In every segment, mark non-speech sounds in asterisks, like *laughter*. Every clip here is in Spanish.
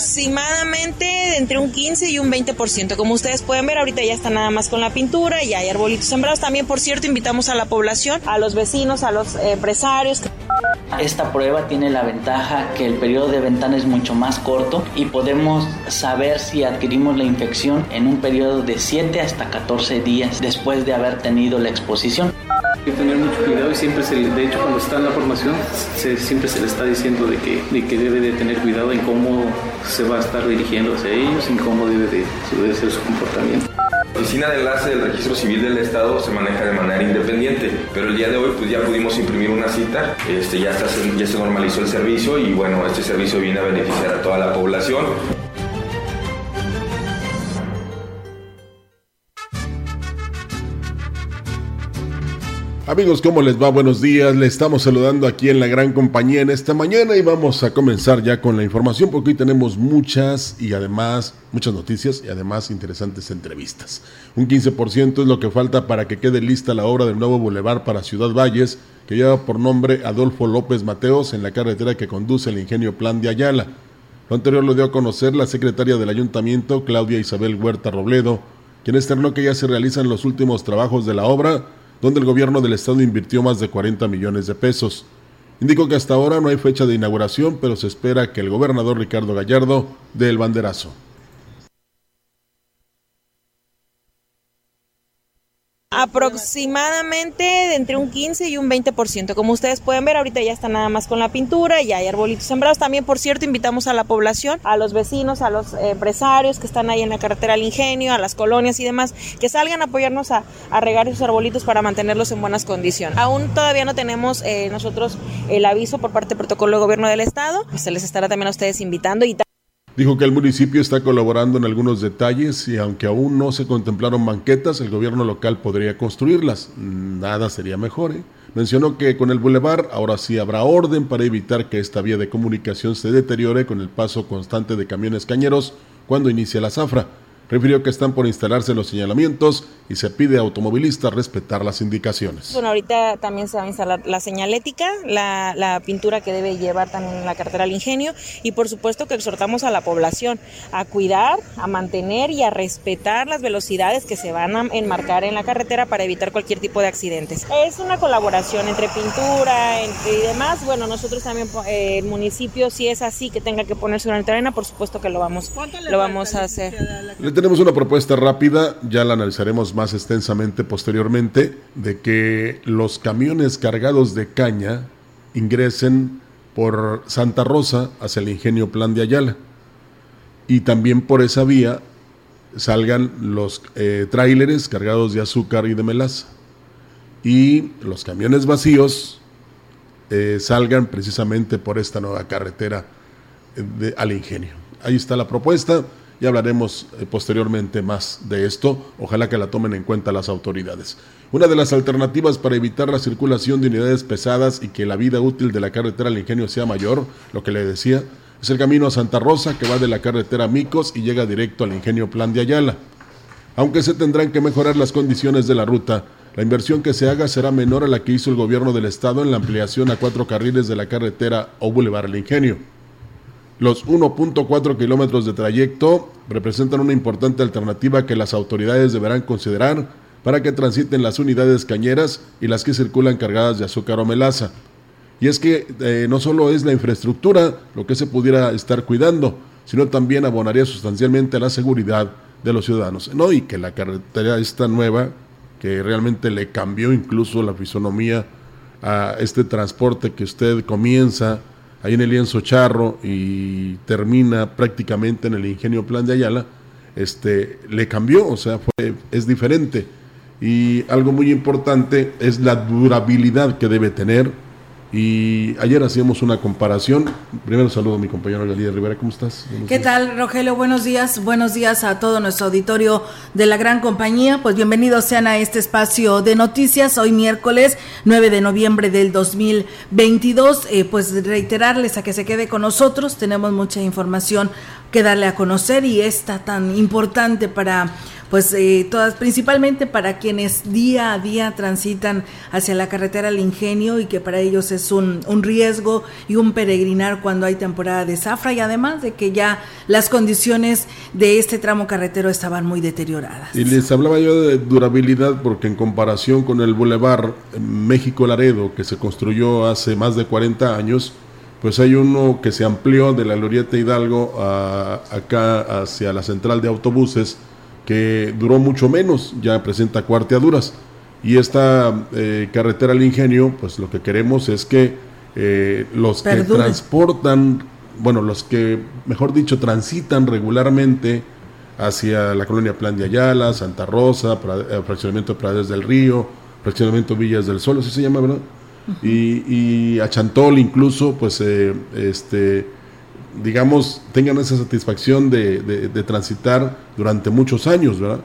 Aproximadamente entre un 15 y un 20%. Como ustedes pueden ver, ahorita ya está nada más con la pintura, y hay arbolitos sembrados. También, por cierto, invitamos a la población, a los vecinos, a los empresarios. Esta prueba tiene la ventaja que el periodo de ventana es mucho más corto y podemos saber si adquirimos la infección en un periodo de 7 hasta 14 días después de haber tenido la exposición. Hay que tener mucho cuidado y siempre se, de hecho cuando está en la formación siempre se le está diciendo de que, de que debe de tener cuidado en cómo se va a estar dirigiendo hacia ellos y cómo debe de, debe ser su comportamiento. La oficina de enlace del registro civil del estado se maneja de manera independiente, pero el día de hoy pues ya pudimos imprimir una cita, este, ya se normalizó el servicio y bueno, este servicio viene a beneficiar a toda la población. Amigos, ¿cómo les va? Buenos días. Le estamos saludando aquí en la gran compañía en esta mañana y vamos a comenzar ya con la información porque hoy tenemos muchas y además muchas noticias y además interesantes entrevistas. Un 15% es lo que falta para que quede lista la obra del nuevo bulevar para Ciudad Valles que lleva por nombre Adolfo López Mateos en la carretera que conduce el ingenio Plan de Ayala. Lo anterior lo dio a conocer la secretaria del ayuntamiento, Claudia Isabel Huerta Robledo, quien externó que ya se realizan los últimos trabajos de la obra donde el gobierno del estado invirtió más de 40 millones de pesos. Indicó que hasta ahora no hay fecha de inauguración, pero se espera que el gobernador Ricardo Gallardo dé el banderazo. Aproximadamente entre un 15 y un 20%. Como ustedes pueden ver, ahorita ya está nada más con la pintura, ya hay arbolitos sembrados. También, por cierto, invitamos a la población, a los vecinos, a los empresarios que están ahí en la carretera al ingenio, a las colonias y demás, que salgan a apoyarnos a, regar esos arbolitos para mantenerlos en buenas condiciones. Aún todavía no tenemos eh, nosotros el aviso por parte del protocolo de gobierno del estado, se les estará también a ustedes invitando y Dijo que el municipio está colaborando en algunos detalles y aunque aún no se contemplaron banquetas, el gobierno local podría construirlas. Nada sería mejor. ¿eh? Mencionó que con el bulevar ahora sí habrá orden para evitar que esta vía de comunicación se deteriore con el paso constante de camiones cañeros cuando inicie la zafra refirió que están por instalarse los señalamientos y se pide a automovilistas respetar las indicaciones. Bueno, ahorita también se va a instalar la señalética, la, la pintura que debe llevar también la cartera al ingenio y por supuesto que exhortamos a la población a cuidar, a mantener y a respetar las velocidades que se van a enmarcar en la carretera para evitar cualquier tipo de accidentes. Es una colaboración entre pintura entre y demás. Bueno, nosotros también, eh, el municipio, si es así que tenga que ponerse una arena, por supuesto que lo vamos, lo vamos a hacer tenemos una propuesta rápida, ya la analizaremos más extensamente posteriormente, de que los camiones cargados de caña ingresen por Santa Rosa hacia el ingenio Plan de Ayala. Y también por esa vía salgan los eh, tráileres cargados de azúcar y de melaza. Y los camiones vacíos eh, salgan precisamente por esta nueva carretera eh, al ingenio. Ahí está la propuesta. Ya hablaremos eh, posteriormente más de esto. Ojalá que la tomen en cuenta las autoridades. Una de las alternativas para evitar la circulación de unidades pesadas y que la vida útil de la carretera al ingenio sea mayor, lo que le decía, es el camino a Santa Rosa que va de la carretera Micos y llega directo al ingenio Plan de Ayala. Aunque se tendrán que mejorar las condiciones de la ruta, la inversión que se haga será menor a la que hizo el gobierno del estado en la ampliación a cuatro carriles de la carretera o Boulevard al Ingenio. Los 1.4 kilómetros de trayecto representan una importante alternativa que las autoridades deberán considerar para que transiten las unidades cañeras y las que circulan cargadas de azúcar o melaza. Y es que eh, no solo es la infraestructura lo que se pudiera estar cuidando, sino también abonaría sustancialmente a la seguridad de los ciudadanos. No, y que la carretera esta nueva, que realmente le cambió incluso la fisonomía a este transporte que usted comienza ahí en el lienzo charro y termina prácticamente en el ingenio plan de Ayala, este, le cambió, o sea, fue, es diferente. Y algo muy importante es la durabilidad que debe tener y ayer hacíamos una comparación. Primero saludo a mi compañero Galía Rivera, ¿cómo estás? ¿Qué tal, Rogelio? Buenos días. Buenos días a todo nuestro auditorio de la gran compañía. Pues bienvenidos sean a este espacio de noticias. Hoy miércoles 9 de noviembre del 2022. Eh, pues reiterarles a que se quede con nosotros. Tenemos mucha información que darle a conocer y esta tan importante para pues eh, todas, principalmente para quienes día a día transitan hacia la carretera al ingenio y que para ellos es un, un riesgo y un peregrinar cuando hay temporada de zafra y además de que ya las condiciones de este tramo carretero estaban muy deterioradas. Y les hablaba yo de durabilidad porque en comparación con el Boulevard México Laredo que se construyó hace más de 40 años, pues hay uno que se amplió de la Glorieta Hidalgo a, acá hacia la central de autobuses que duró mucho menos, ya presenta cuarteaduras. Y esta eh, carretera al ingenio, pues lo que queremos es que eh, los que transportan, bueno, los que, mejor dicho, transitan regularmente hacia la colonia Plan de Ayala, Santa Rosa, eh, fraccionamiento Praderas del Río, fraccionamiento Villas del Sol, así se llama, ¿verdad? y, y, a Chantol incluso, pues, este digamos, tengan esa satisfacción de, transitar durante muchos años, ¿verdad?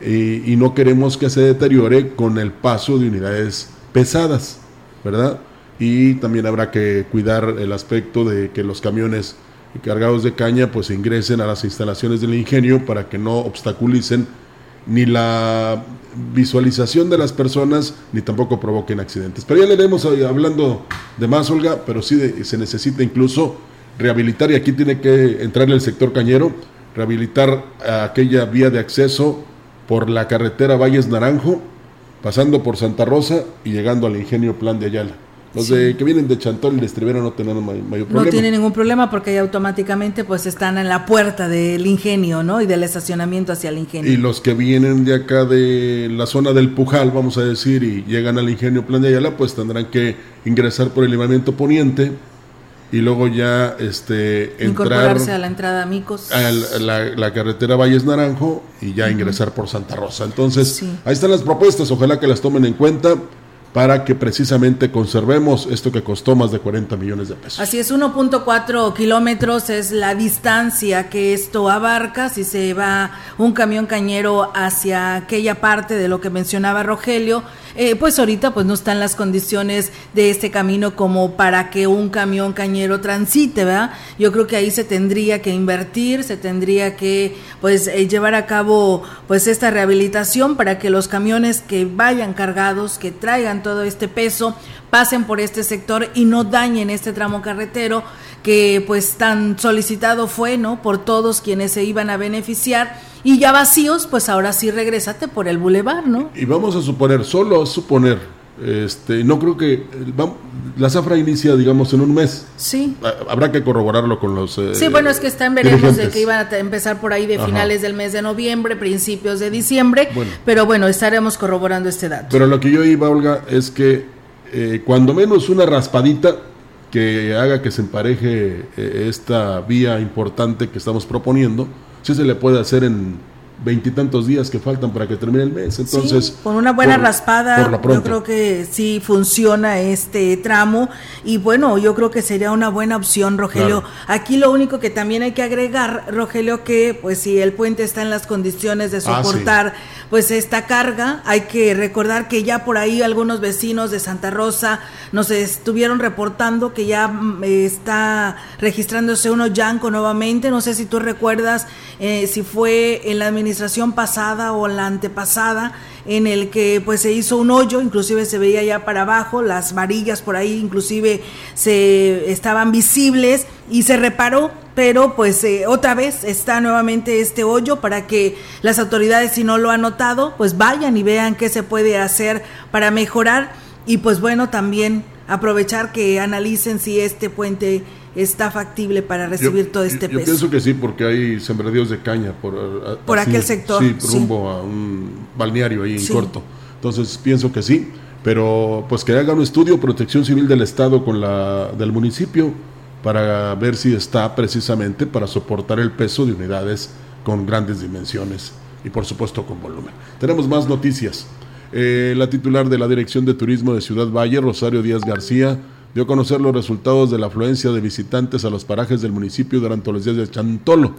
Y, no queremos que se deteriore con el paso de unidades pesadas, ¿verdad? Y también habrá que cuidar el aspecto de que los camiones cargados de caña pues ingresen a las instalaciones del ingenio para que no obstaculicen ni la visualización de las personas ni tampoco provoquen accidentes. Pero ya le iremos hablando de más, Olga, pero sí se necesita incluso rehabilitar, y aquí tiene que entrar el sector cañero, rehabilitar aquella vía de acceso por la carretera Valles Naranjo, pasando por Santa Rosa y llegando al ingenio Plan de Ayala. Los de, que vienen de Chantol y de Estribera no tienen mayor problema. No tienen ningún problema porque ahí automáticamente pues están en la puerta del ingenio, ¿no? Y del estacionamiento hacia el ingenio. Y los que vienen de acá de la zona del Pujal, vamos a decir, y llegan al ingenio Plan de Ayala, pues tendrán que ingresar por el libramiento poniente, y luego ya este incorporarse a la entrada Micos. a la, carretera Valles Naranjo y ya ingresar por Santa Rosa. Entonces ahí están las propuestas ojalá que las tomen en cuenta para que precisamente conservemos esto que costó más de 40 millones de pesos. Así es, 1.4 kilómetros es la distancia que esto abarca si se va un camión cañero hacia aquella parte de lo que mencionaba Rogelio eh, pues ahorita pues no están las condiciones de este camino como para que un camión cañero transite, ¿verdad? Yo creo que ahí se tendría que invertir, se tendría que pues eh, llevar a cabo pues esta rehabilitación para que los camiones que vayan cargados, que traigan todo este peso, pasen por este sector y no dañen este tramo carretero que pues tan solicitado fue, ¿no? Por todos quienes se iban a beneficiar y ya vacíos, pues ahora sí regrésate por el bulevar, ¿no? Y vamos a suponer, solo a suponer, este, no creo que la zafra inicia, digamos, en un mes. Sí. Habrá que corroborarlo con los. Eh, sí, bueno, es que están veremos de que iban a empezar por ahí de finales del mes de noviembre, principios de diciembre. Pero bueno, estaremos corroborando este dato. Pero lo que yo iba, Olga, es que eh, cuando menos una raspadita que haga que se empareje eh, esta vía importante que estamos proponiendo sí se le puede hacer en veintitantos días que faltan para que termine el mes. Entonces, con una buena raspada, yo creo que sí funciona este tramo. Y bueno, yo creo que sería una buena opción, Rogelio. Aquí lo único que también hay que agregar, Rogelio, que pues si el puente está en las condiciones de ah, soportar pues esta carga, hay que recordar que ya por ahí algunos vecinos de Santa Rosa nos estuvieron reportando que ya mm, está registrándose uno yanco nuevamente. No sé si tú recuerdas eh, si fue en la administración pasada o la antepasada en el que pues se hizo un hoyo, inclusive se veía ya para abajo, las varillas por ahí inclusive se estaban visibles y se reparó, pero pues eh, otra vez está nuevamente este hoyo para que las autoridades si no lo han notado, pues vayan y vean qué se puede hacer para mejorar y pues bueno, también aprovechar que analicen si este puente está factible para recibir todo este peso. Yo pienso que sí, porque hay sembradíos de caña por, por aquel sector. Sí, rumbo a un balneario ahí en corto. Entonces pienso que sí, pero pues que haga un estudio Protección Civil del Estado con la del municipio para ver si está precisamente para soportar el peso de unidades con grandes dimensiones y por supuesto con volumen. Tenemos más noticias. Eh, la titular de la Dirección de Turismo de Ciudad Valle, Rosario Díaz García, dio a conocer los resultados de la afluencia de visitantes a los parajes del municipio durante los días de Chantolo.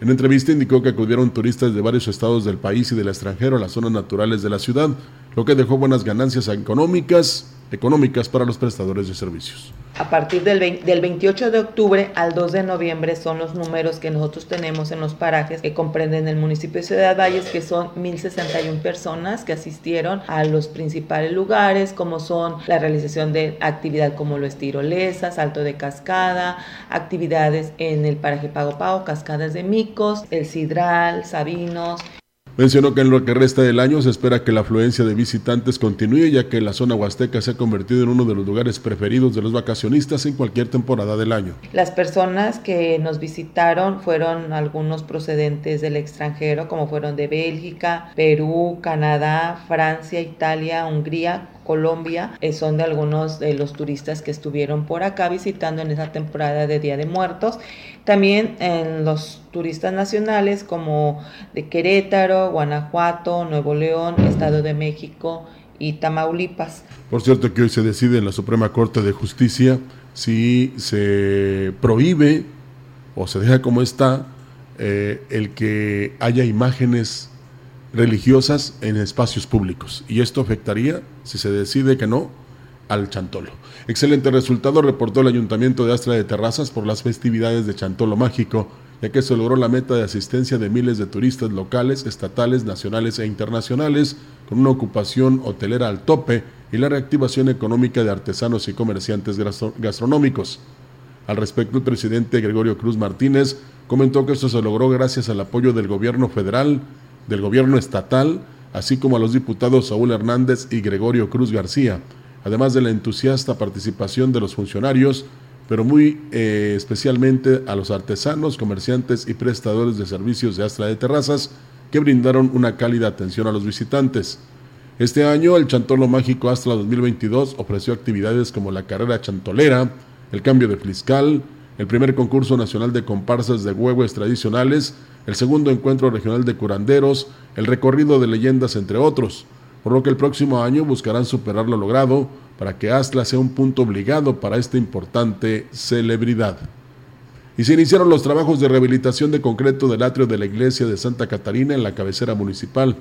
En entrevista indicó que acudieron turistas de varios estados del país y del extranjero a las zonas naturales de la ciudad, lo que dejó buenas ganancias económicas, económicas para los prestadores de servicios. A partir del, del 28 de octubre al 2 de noviembre son los números que nosotros tenemos en los parajes que comprenden el municipio de Ciudad Valles, que son 1.061 personas que asistieron a los principales lugares, como son la realización de actividad como lo es tirolesa, salto de cascada, actividades en el paraje Pago Pago, cascadas de micos, el sidral, sabinos, Mencionó que en lo que resta del año se espera que la afluencia de visitantes continúe, ya que la zona huasteca se ha convertido en uno de los lugares preferidos de los vacacionistas en cualquier temporada del año. Las personas que nos visitaron fueron algunos procedentes del extranjero, como fueron de Bélgica, Perú, Canadá, Francia, Italia, Hungría, Colombia, eh, son de algunos de los turistas que estuvieron por acá visitando en esa temporada de Día de Muertos. También en los turistas nacionales como de Querétaro, Guanajuato, Nuevo León, Estado de México y Tamaulipas. Por cierto que hoy se decide en la Suprema Corte de Justicia si se prohíbe o se deja como está eh, el que haya imágenes religiosas en espacios públicos. Y esto afectaría, si se decide que no, al Chantolo. Excelente resultado reportó el Ayuntamiento de Astra de Terrazas por las festividades de Chantolo Mágico, ya que se logró la meta de asistencia de miles de turistas locales, estatales, nacionales e internacionales, con una ocupación hotelera al tope y la reactivación económica de artesanos y comerciantes gastronómicos. Al respecto, el presidente Gregorio Cruz Martínez comentó que esto se logró gracias al apoyo del gobierno federal, del gobierno estatal, así como a los diputados Saúl Hernández y Gregorio Cruz García, además de la entusiasta participación de los funcionarios, pero muy eh, especialmente a los artesanos, comerciantes y prestadores de servicios de Astra de Terrazas, que brindaron una cálida atención a los visitantes. Este año, el Chantolo Mágico Astra 2022 ofreció actividades como la carrera chantolera, el cambio de fiscal, el primer concurso nacional de comparsas de huevos tradicionales, el segundo encuentro regional de curanderos, el recorrido de leyendas, entre otros, por lo que el próximo año buscarán superar lo logrado para que Astla sea un punto obligado para esta importante celebridad. Y se iniciaron los trabajos de rehabilitación de concreto del atrio de la iglesia de Santa Catarina en la cabecera municipal.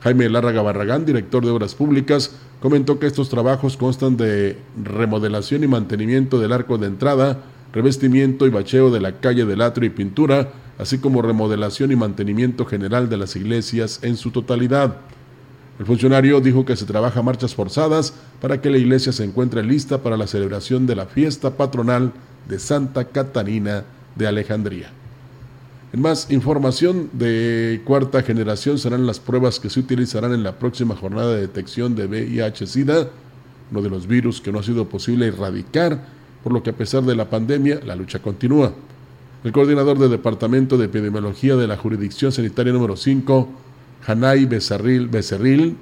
Jaime Lárraga Barragán, director de Obras Públicas, comentó que estos trabajos constan de remodelación y mantenimiento del arco de entrada, revestimiento y bacheo de la calle del atrio y pintura, así como remodelación y mantenimiento general de las iglesias en su totalidad. El funcionario dijo que se trabaja marchas forzadas para que la iglesia se encuentre lista para la celebración de la fiesta patronal de Santa Catarina de Alejandría. En más información de cuarta generación serán las pruebas que se utilizarán en la próxima jornada de detección de VIH-Sida, uno de los virus que no ha sido posible erradicar, por lo que a pesar de la pandemia la lucha continúa. El coordinador del Departamento de Epidemiología de la Jurisdicción Sanitaria número 5, Hanay Becerril, Becerril,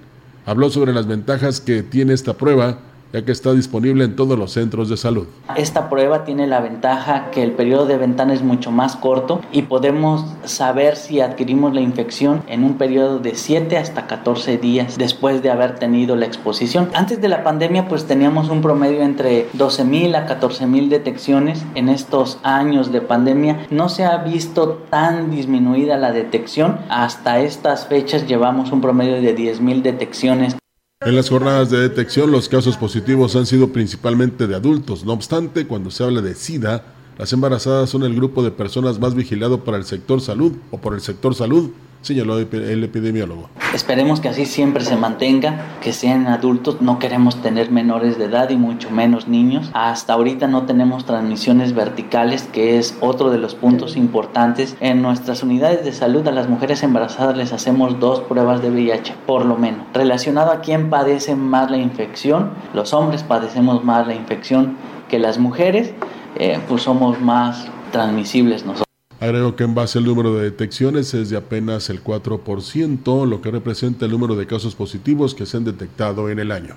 habló sobre las ventajas que tiene esta prueba ya que está disponible en todos los centros de salud. Esta prueba tiene la ventaja que el periodo de ventana es mucho más corto y podemos saber si adquirimos la infección en un periodo de 7 hasta 14 días después de haber tenido la exposición. Antes de la pandemia pues teníamos un promedio entre 12.000 a 14.000 detecciones. En estos años de pandemia no se ha visto tan disminuida la detección. Hasta estas fechas llevamos un promedio de 10.000 detecciones en las jornadas de detección, los casos positivos han sido principalmente de adultos. No obstante, cuando se habla de SIDA, las embarazadas son el grupo de personas más vigilado para el sector salud o por el sector salud señaló el epidemiólogo. Esperemos que así siempre se mantenga, que sean adultos, no queremos tener menores de edad y mucho menos niños. Hasta ahorita no tenemos transmisiones verticales, que es otro de los puntos importantes. En nuestras unidades de salud a las mujeres embarazadas les hacemos dos pruebas de VIH, por lo menos. Relacionado a quién padece más la infección, los hombres padecemos más la infección que las mujeres, eh, pues somos más transmisibles nosotros. Agrego que en base al número de detecciones es de apenas el 4%, lo que representa el número de casos positivos que se han detectado en el año.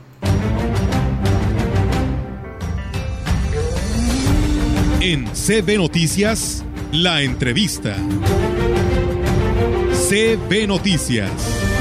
En CB Noticias, la entrevista. CB Noticias.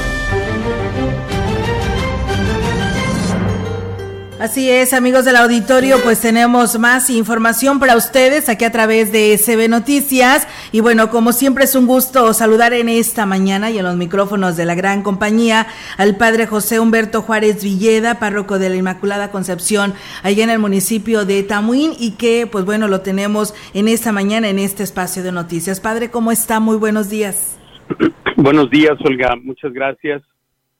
Así es, amigos del auditorio, pues tenemos más información para ustedes aquí a través de CB Noticias. Y bueno, como siempre es un gusto saludar en esta mañana y en los micrófonos de la gran compañía al padre José Humberto Juárez Villeda, párroco de la Inmaculada Concepción, allá en el municipio de Tamuín, y que pues bueno, lo tenemos en esta mañana en este espacio de noticias. Padre, ¿cómo está? Muy buenos días. *clears throat* Buenos días, Olga. Muchas gracias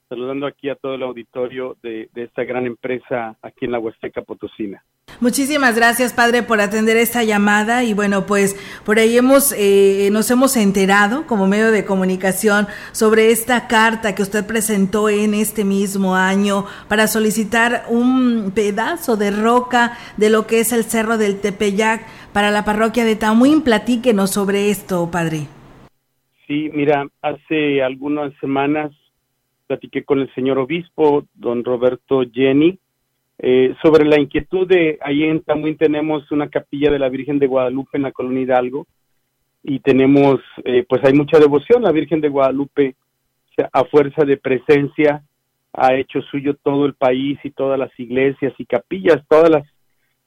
saludando aquí a todo el auditorio de, esta gran empresa aquí en la Huasteca Potosina. Muchísimas gracias, padre, por atender esta llamada y bueno, pues por ahí hemos eh, nos hemos enterado como medio de comunicación sobre esta carta que usted presentó en este mismo año para solicitar un pedazo de roca de lo que es el Cerro del Tepeyac para la parroquia de Tamuín. Platíquenos sobre esto, padre. Sí, mira, hace algunas semanas platiqué con el señor obispo, don Roberto Jenny, eh, sobre la inquietud de, ahí en Tamuín tenemos una capilla de la Virgen de Guadalupe en la colonia Hidalgo, y tenemos, eh, pues hay mucha devoción, la Virgen de Guadalupe, a fuerza de presencia, ha hecho suyo todo el país y todas las iglesias y capillas, todas las,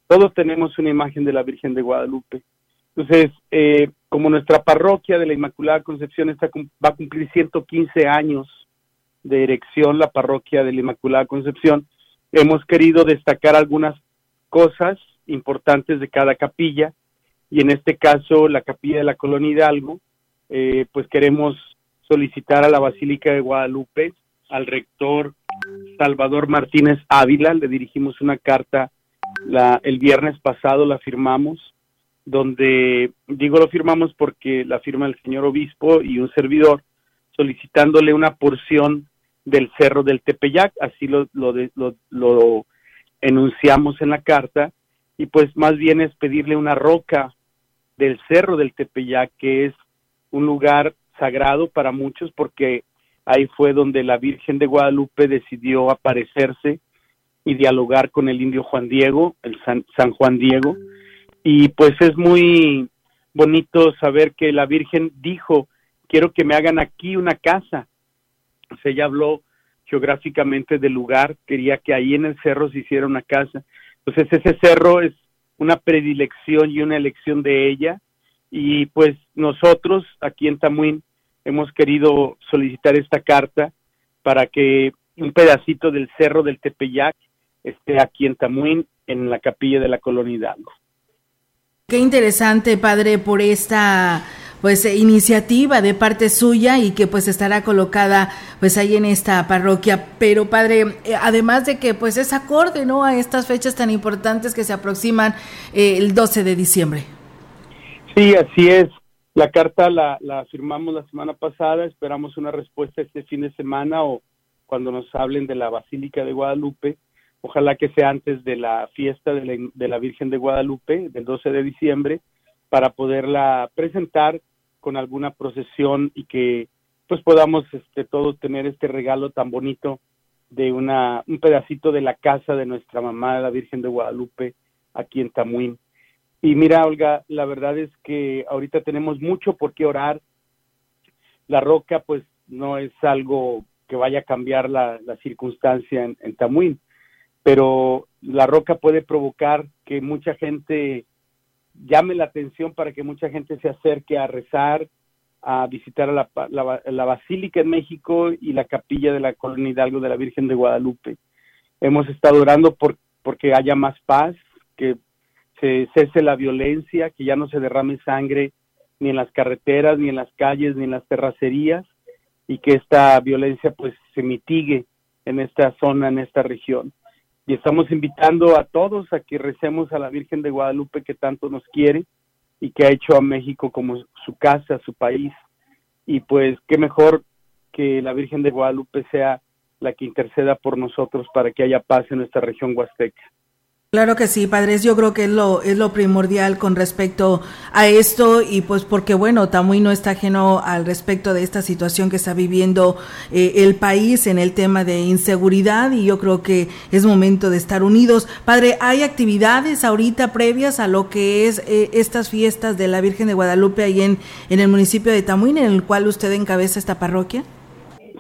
todos tenemos una imagen de la Virgen de Guadalupe. Entonces, eh, como nuestra parroquia de la Inmaculada Concepción está, va a cumplir 115 años de erección, la parroquia de la Inmaculada Concepción, hemos querido destacar algunas cosas importantes de cada capilla y en este caso la capilla de la Colonia Hidalgo, eh, pues queremos solicitar a la Basílica de Guadalupe, al rector Salvador Martínez Ávila, le dirigimos una carta la, el viernes pasado, la firmamos, donde digo lo firmamos porque la firma el señor obispo y un servidor, solicitándole una porción del Cerro del Tepeyac, así lo, lo, lo, enunciamos en la carta, y pues más bien es pedirle una roca del Cerro del Tepeyac, que es un lugar sagrado para muchos porque ahí fue donde la Virgen de Guadalupe decidió aparecerse y dialogar con el indio Juan Diego, el San, San Juan Diego, y pues es muy bonito saber que la Virgen dijo, quiero que me hagan aquí una casa, se ella habló geográficamente del lugar, quería que ahí en el cerro se hiciera una casa. Entonces ese cerro es una predilección y una elección de ella y pues nosotros aquí en Tamuín hemos querido solicitar esta carta para que un pedacito del cerro del Tepeyac esté aquí en Tamuín en la capilla de la colonia Hidalgo. Qué interesante, padre, por esta pues eh, iniciativa de parte suya y que pues estará colocada pues ahí en esta parroquia. Pero padre, eh, además de que pues es acorde, ¿no? A estas fechas tan importantes que se aproximan eh, el 12 de diciembre. Sí, así es. La carta la, la firmamos la semana pasada, esperamos una respuesta este fin de semana o cuando nos hablen de la Basílica de Guadalupe. Ojalá que sea antes de la fiesta de la, de la Virgen de Guadalupe, del 12 de diciembre, para poderla presentar con alguna procesión y que pues podamos este todos tener este regalo tan bonito de una un pedacito de la casa de nuestra mamá la Virgen de Guadalupe aquí en Tamuín. Y mira, Olga, la verdad es que ahorita tenemos mucho por qué orar. La roca, pues, no es algo que vaya a cambiar la, la circunstancia en, en, Tamuín, pero la roca puede provocar que mucha gente llame la atención para que mucha gente se acerque a rezar, a visitar a la, la, Basílica en México y la capilla de la Colonia Hidalgo de la Virgen de Guadalupe. Hemos estado orando por porque haya más paz, que se cese la violencia, que ya no se derrame sangre ni en las carreteras, ni en las calles, ni en las terracerías, y que esta violencia pues se mitigue en esta zona, en esta región y estamos invitando a todos a que recemos a la Virgen de Guadalupe que tanto nos quiere y que ha hecho a México como su casa, su país. Y pues qué mejor que la Virgen de Guadalupe sea la que interceda por nosotros para que haya paz en nuestra región huasteca. Claro que sí, padres. Yo creo que es lo, es lo primordial con respecto a esto y pues porque bueno, Tamuy no está ajeno al respecto de esta situación que está viviendo eh, el país en el tema de inseguridad y yo creo que es momento de estar unidos. Padre, ¿hay actividades ahorita previas a lo que es eh, estas fiestas de la Virgen de Guadalupe ahí en, en el municipio de Tamuín en el cual usted encabeza esta parroquia?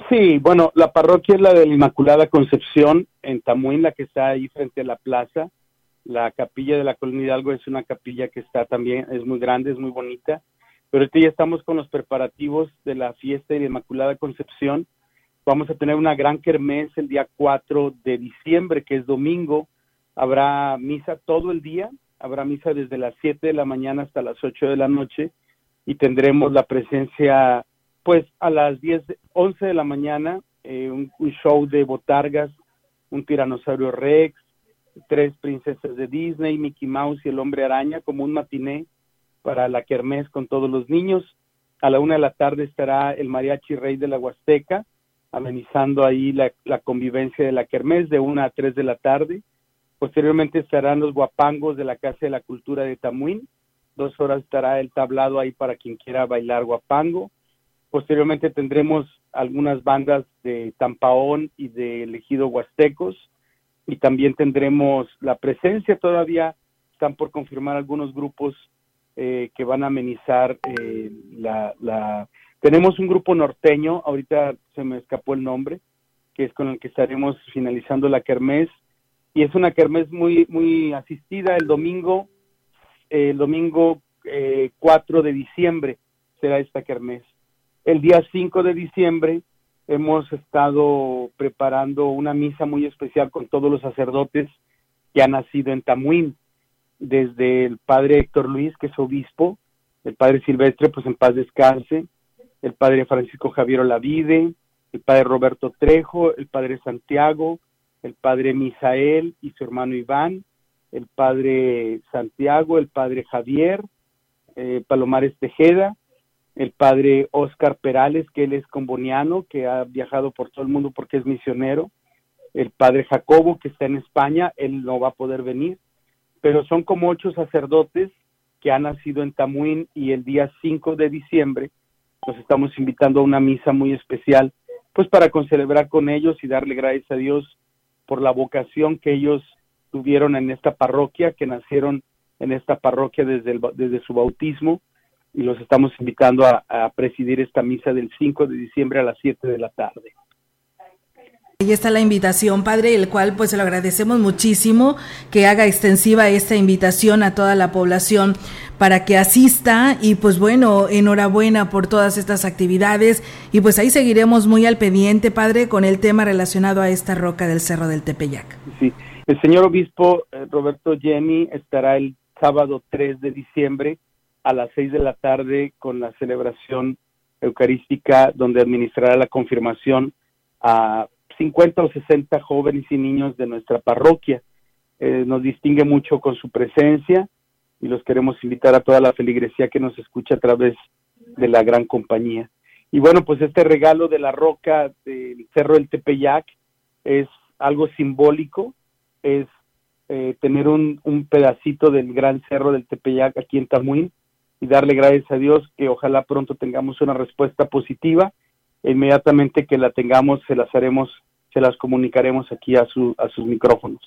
Sí, bueno, la parroquia es la de la Inmaculada Concepción en Tamuín, la que está ahí frente a la plaza la capilla de la Colonia Hidalgo es una capilla que está también, es muy grande, es muy bonita. Pero ahorita ya estamos con los preparativos de la fiesta de la Inmaculada Concepción. Vamos a tener una gran kermés el día 4 de diciembre, que es domingo. Habrá misa todo el día, habrá misa desde las 7 de la mañana hasta las 8 de la noche y tendremos la presencia, pues a las 10, 11 de la mañana, eh, un, un show de botargas, un tiranosaurio rex, tres princesas de Disney, Mickey Mouse y el hombre araña, como un matiné para la kermés con todos los niños. A la una de la tarde estará el mariachi rey de la Huasteca, amenizando ahí la, convivencia de la kermés de una a tres de la tarde. Posteriormente estarán los guapangos de la Casa de la Cultura de Tamuín. Dos horas estará el tablado ahí para quien quiera bailar guapango. Posteriormente tendremos algunas bandas de Tampaón y de Elegido Huastecos y también tendremos la presencia todavía, están por confirmar algunos grupos eh, que van a amenizar eh, la, la... Tenemos un grupo norteño, ahorita se me escapó el nombre, que es con el que estaremos finalizando la kermés, y es una kermés muy, muy asistida el domingo, el domingo 4 eh, de diciembre será esta kermés. El día 5 de diciembre hemos estado preparando una misa muy especial con todos los sacerdotes que han nacido en Tamuín, desde el padre Héctor Luis, que es obispo, el padre Silvestre, pues en paz descanse, el padre Francisco Javier Olavide, el padre Roberto Trejo, el padre Santiago, el padre Misael y su hermano Iván, el padre Santiago, el padre Javier, eh, Palomares Tejeda, el padre Oscar Perales, que él es comboniano, que ha viajado por todo el mundo porque es misionero, el padre Jacobo, que está en España, él no va a poder venir, pero son como ocho sacerdotes que han nacido en Tamuín y el día 5 de diciembre nos estamos invitando a una misa muy especial, pues para celebrar con ellos y darle gracias a Dios por la vocación que ellos tuvieron en esta parroquia, que nacieron en esta parroquia desde, el, desde su bautismo y los estamos invitando a, presidir esta misa del 5 de diciembre a las 7 de la tarde. Ahí está la invitación, padre, el cual pues se lo agradecemos muchísimo que haga extensiva esta invitación a toda la población para que asista y pues bueno, enhorabuena por todas estas actividades y pues ahí seguiremos muy al pendiente, padre, con el tema relacionado a esta roca del Cerro del Tepeyac. Sí, el señor obispo eh, Roberto Jenny estará el sábado 3 de diciembre a las seis de la tarde con la celebración eucarística donde administrará la confirmación a 50 o 60 jóvenes y niños de nuestra parroquia. Eh, nos distingue mucho con su presencia y los queremos invitar a toda la feligresía que nos escucha a través de la gran compañía. Y bueno, pues este regalo de la roca del Cerro del Tepeyac es algo simbólico, es eh, tener un, un pedacito del gran cerro del Tepeyac aquí en Tamuín, y darle gracias a Dios que ojalá pronto tengamos una respuesta positiva. Inmediatamente que la tengamos, se las haremos, se las comunicaremos aquí a, su, a sus micrófonos.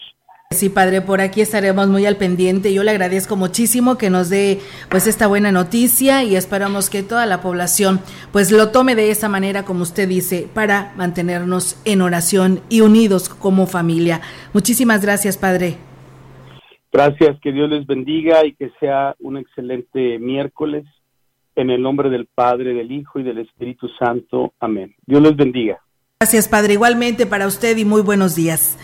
Sí, padre, por aquí estaremos muy al pendiente. Yo le agradezco muchísimo que nos dé pues esta buena noticia y esperamos que toda la población pues lo tome de esa manera como usted dice para mantenernos en oración y unidos como familia. Muchísimas gracias, padre. Gracias, que Dios les bendiga y que sea un excelente miércoles. En el nombre del Padre, del Hijo y del Espíritu Santo. Amén. Dios les bendiga. Gracias, Padre. Igualmente para usted y muy buenos días.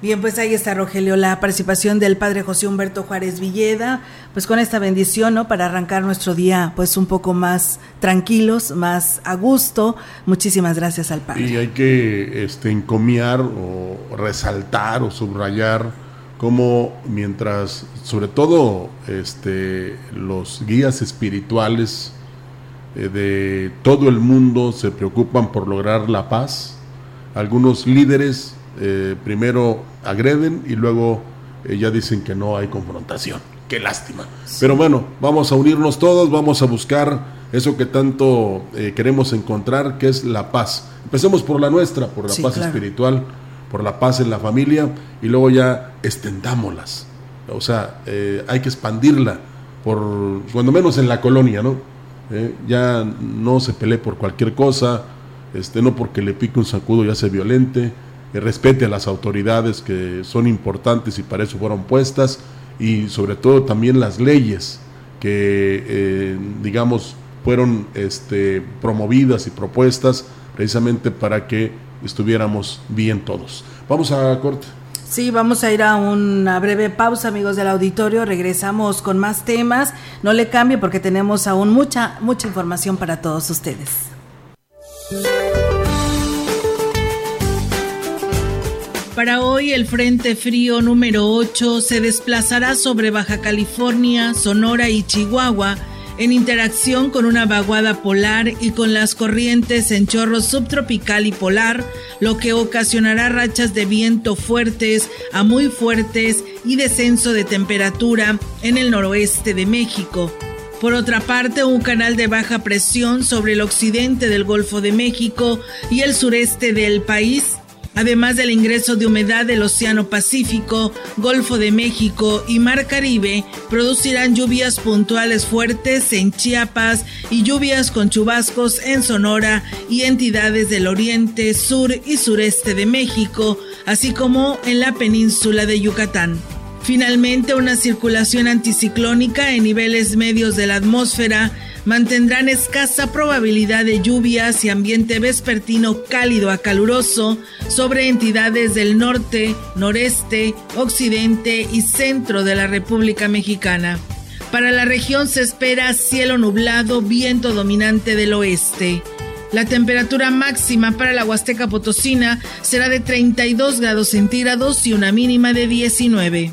Bien, pues ahí está, Rogelio, la participación del Padre José Humberto Juárez Villeda, pues con esta bendición, ¿no? Para arrancar nuestro día, pues un poco más tranquilos, más a gusto. Muchísimas gracias al Padre. Y hay que este, encomiar o resaltar o subrayar como mientras, sobre todo, este, los guías espirituales eh, de todo el mundo se preocupan por lograr la paz, algunos líderes eh, primero agreden y luego eh, ya dicen que no hay confrontación. Qué lástima. Pero bueno, vamos a unirnos todos, vamos a buscar eso que tanto queremos encontrar, que es la paz. Empecemos por la nuestra, por la paz espiritual, por la paz en la familia y luego ya extendámoslas. O sea, eh, hay que expandirla, por cuando menos en la colonia, ¿no? Eh, ya no se pelee por cualquier cosa, este, no porque le pique un sacudo ya se violente, respete a las autoridades que son importantes y para eso fueron puestas y sobre todo también las leyes que, eh, digamos, fueron este, promovidas y propuestas precisamente para que estuviéramos bien todos. Vamos a corte. Sí, vamos a ir a una breve pausa, amigos del auditorio. Regresamos con más temas. No le cambie porque tenemos aún mucha, mucha información para todos ustedes. Para hoy el Frente Frío número 8 se desplazará sobre Baja California, Sonora y Chihuahua en interacción con una vaguada polar y con las corrientes en chorro subtropical y polar, lo que ocasionará rachas de viento fuertes a muy fuertes y descenso de temperatura en el noroeste de México. Por otra parte, un canal de baja presión sobre el occidente del Golfo de México y el sureste del país además del ingreso de humedad del Océano Pacífico, Golfo de México y Mar Caribe, producirán lluvias puntuales fuertes en Chiapas y lluvias con chubascos en Sonora y entidades del oriente, sur y sureste de México, así como en la península de Yucatán. Finalmente, una circulación anticiclónica en niveles medios de la atmósfera mantendrán escasa probabilidad de lluvias y ambiente vespertino cálido a caluroso sobre entidades del norte, noreste, occidente y centro de la República Mexicana. Para la región se espera cielo nublado, viento dominante del oeste. La temperatura máxima para la Huasteca Potosina será de 32 grados centígrados y una mínima de 19.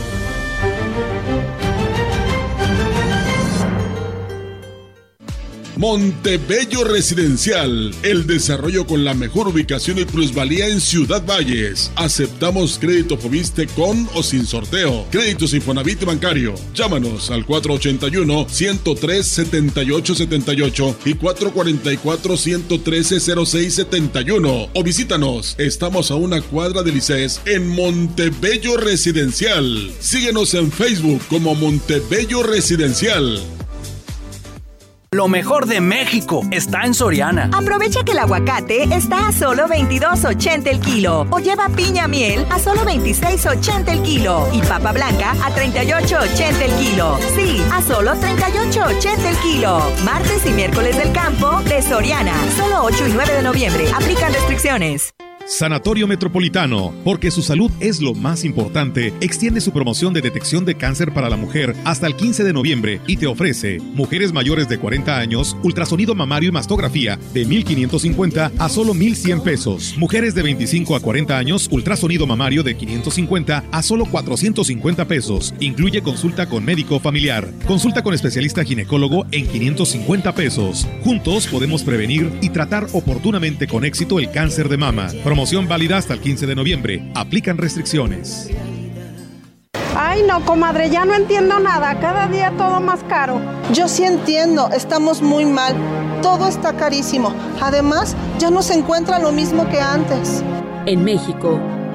Montebello Residencial, el desarrollo con la mejor ubicación y plusvalía en Ciudad Valles. Aceptamos crédito Fobiste con o sin sorteo. Créditos Infonavit bancario. Llámanos al 481-103-7878 y 444-113-0671 o visítanos. Estamos a una cuadra de Lices en Montebello Residencial. Síguenos en Facebook como Montebello Residencial. Lo mejor de México está en Soriana. Aprovecha que el aguacate está a solo 22.80 el kilo o lleva piña miel a solo 26.80 el kilo y papa blanca a 38.80 el kilo. Sí, a solo 38.80 el kilo. Martes y miércoles del campo de Soriana. Solo 8 y 9 de noviembre. Aplican restricciones. Sanatorio Metropolitano, porque su salud es lo más importante, extiende su promoción de detección de cáncer para la mujer hasta el 15 de noviembre y te ofrece mujeres mayores de 40 años, ultrasonido mamario y mastografía de 1.550 a solo 1.100 pesos. Mujeres de 25 a 40 años, ultrasonido mamario de 550 a solo 450 pesos. Incluye consulta con médico familiar. Consulta con especialista ginecólogo en 550 pesos. Juntos podemos prevenir y tratar oportunamente con éxito el cáncer de mama. Promoción válida hasta el 15 de noviembre. Aplican restricciones. Ay, no, comadre, ya no entiendo nada. Cada día todo más caro. Yo sí entiendo, estamos muy mal. Todo está carísimo. Además, ya no se encuentra lo mismo que antes. En México,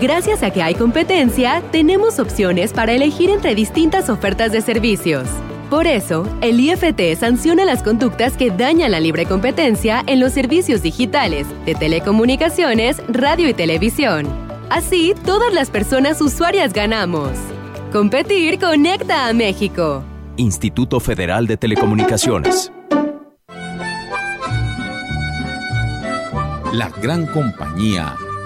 Gracias a que hay competencia, tenemos opciones para elegir entre distintas ofertas de servicios. Por eso, el IFT sanciona las conductas que dañan la libre competencia en los servicios digitales, de telecomunicaciones, radio y televisión. Así, todas las personas usuarias ganamos. Competir conecta a México. Instituto Federal de Telecomunicaciones. La gran compañía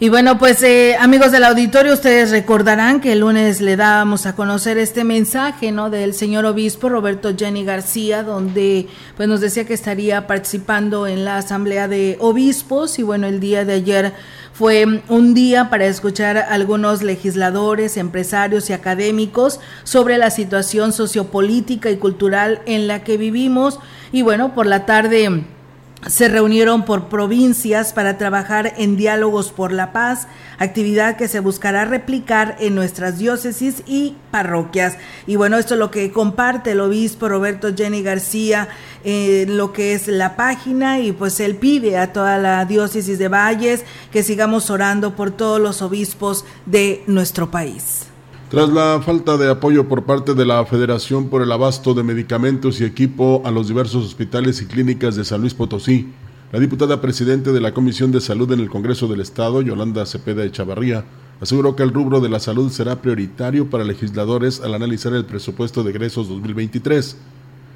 Y bueno, pues eh, amigos del auditorio, ustedes recordarán que el lunes le dábamos a conocer este mensaje, ¿no? Del señor obispo Roberto Jenny García, donde pues nos decía que estaría participando en la asamblea de obispos y bueno, el día de ayer fue un día para escuchar a algunos legisladores, empresarios y académicos sobre la situación sociopolítica y cultural en la que vivimos y bueno, por la tarde se reunieron por provincias para trabajar en diálogos por la paz, actividad que se buscará replicar en nuestras diócesis y parroquias. Y bueno, esto es lo que comparte el obispo Roberto Jenny García en lo que es la página y pues él pide a toda la diócesis de Valles que sigamos orando por todos los obispos de nuestro país. Tras la falta de apoyo por parte de la Federación por el abasto de medicamentos y equipo a los diversos hospitales y clínicas de San Luis Potosí, la diputada presidente de la Comisión de Salud en el Congreso del Estado, Yolanda Cepeda Echavarría, aseguró que el rubro de la salud será prioritario para legisladores al analizar el presupuesto de egresos 2023.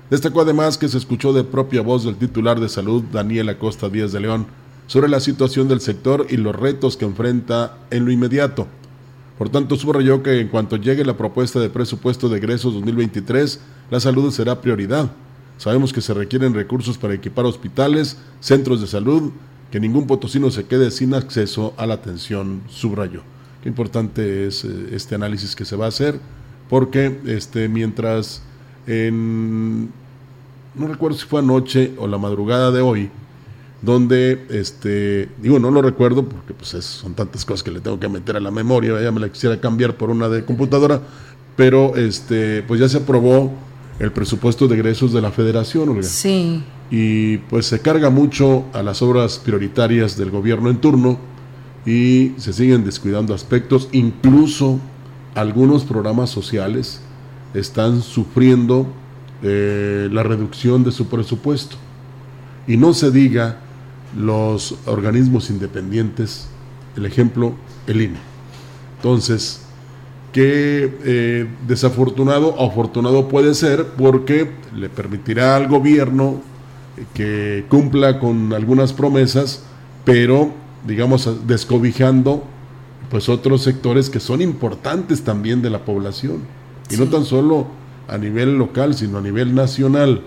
Destacó además que se escuchó de propia voz del titular de salud, Daniel Acosta Díaz de León, sobre la situación del sector y los retos que enfrenta en lo inmediato. Por tanto, subrayó que en cuanto llegue la propuesta de presupuesto de egresos 2023, la salud será prioridad. Sabemos que se requieren recursos para equipar hospitales, centros de salud, que ningún potosino se quede sin acceso a la atención, subrayó. Qué importante es eh, este análisis que se va a hacer, porque este, mientras en, no recuerdo si fue anoche o la madrugada de hoy, donde, este, digo, no lo recuerdo porque pues son tantas cosas que le tengo que meter a la memoria, ya me la quisiera cambiar por una de computadora, pero este, pues ya se aprobó el presupuesto de egresos de la federación, Sí. Y pues se carga mucho a las obras prioritarias del gobierno en turno y se siguen descuidando aspectos, incluso algunos programas sociales están sufriendo eh, la reducción de su presupuesto. Y no se diga los organismos independientes, el ejemplo, el INE. Entonces, qué eh, desafortunado o afortunado puede ser porque le permitirá al gobierno que cumpla con algunas promesas, pero digamos descobijando pues otros sectores que son importantes también de la población y no tan solo a nivel local, sino a nivel nacional.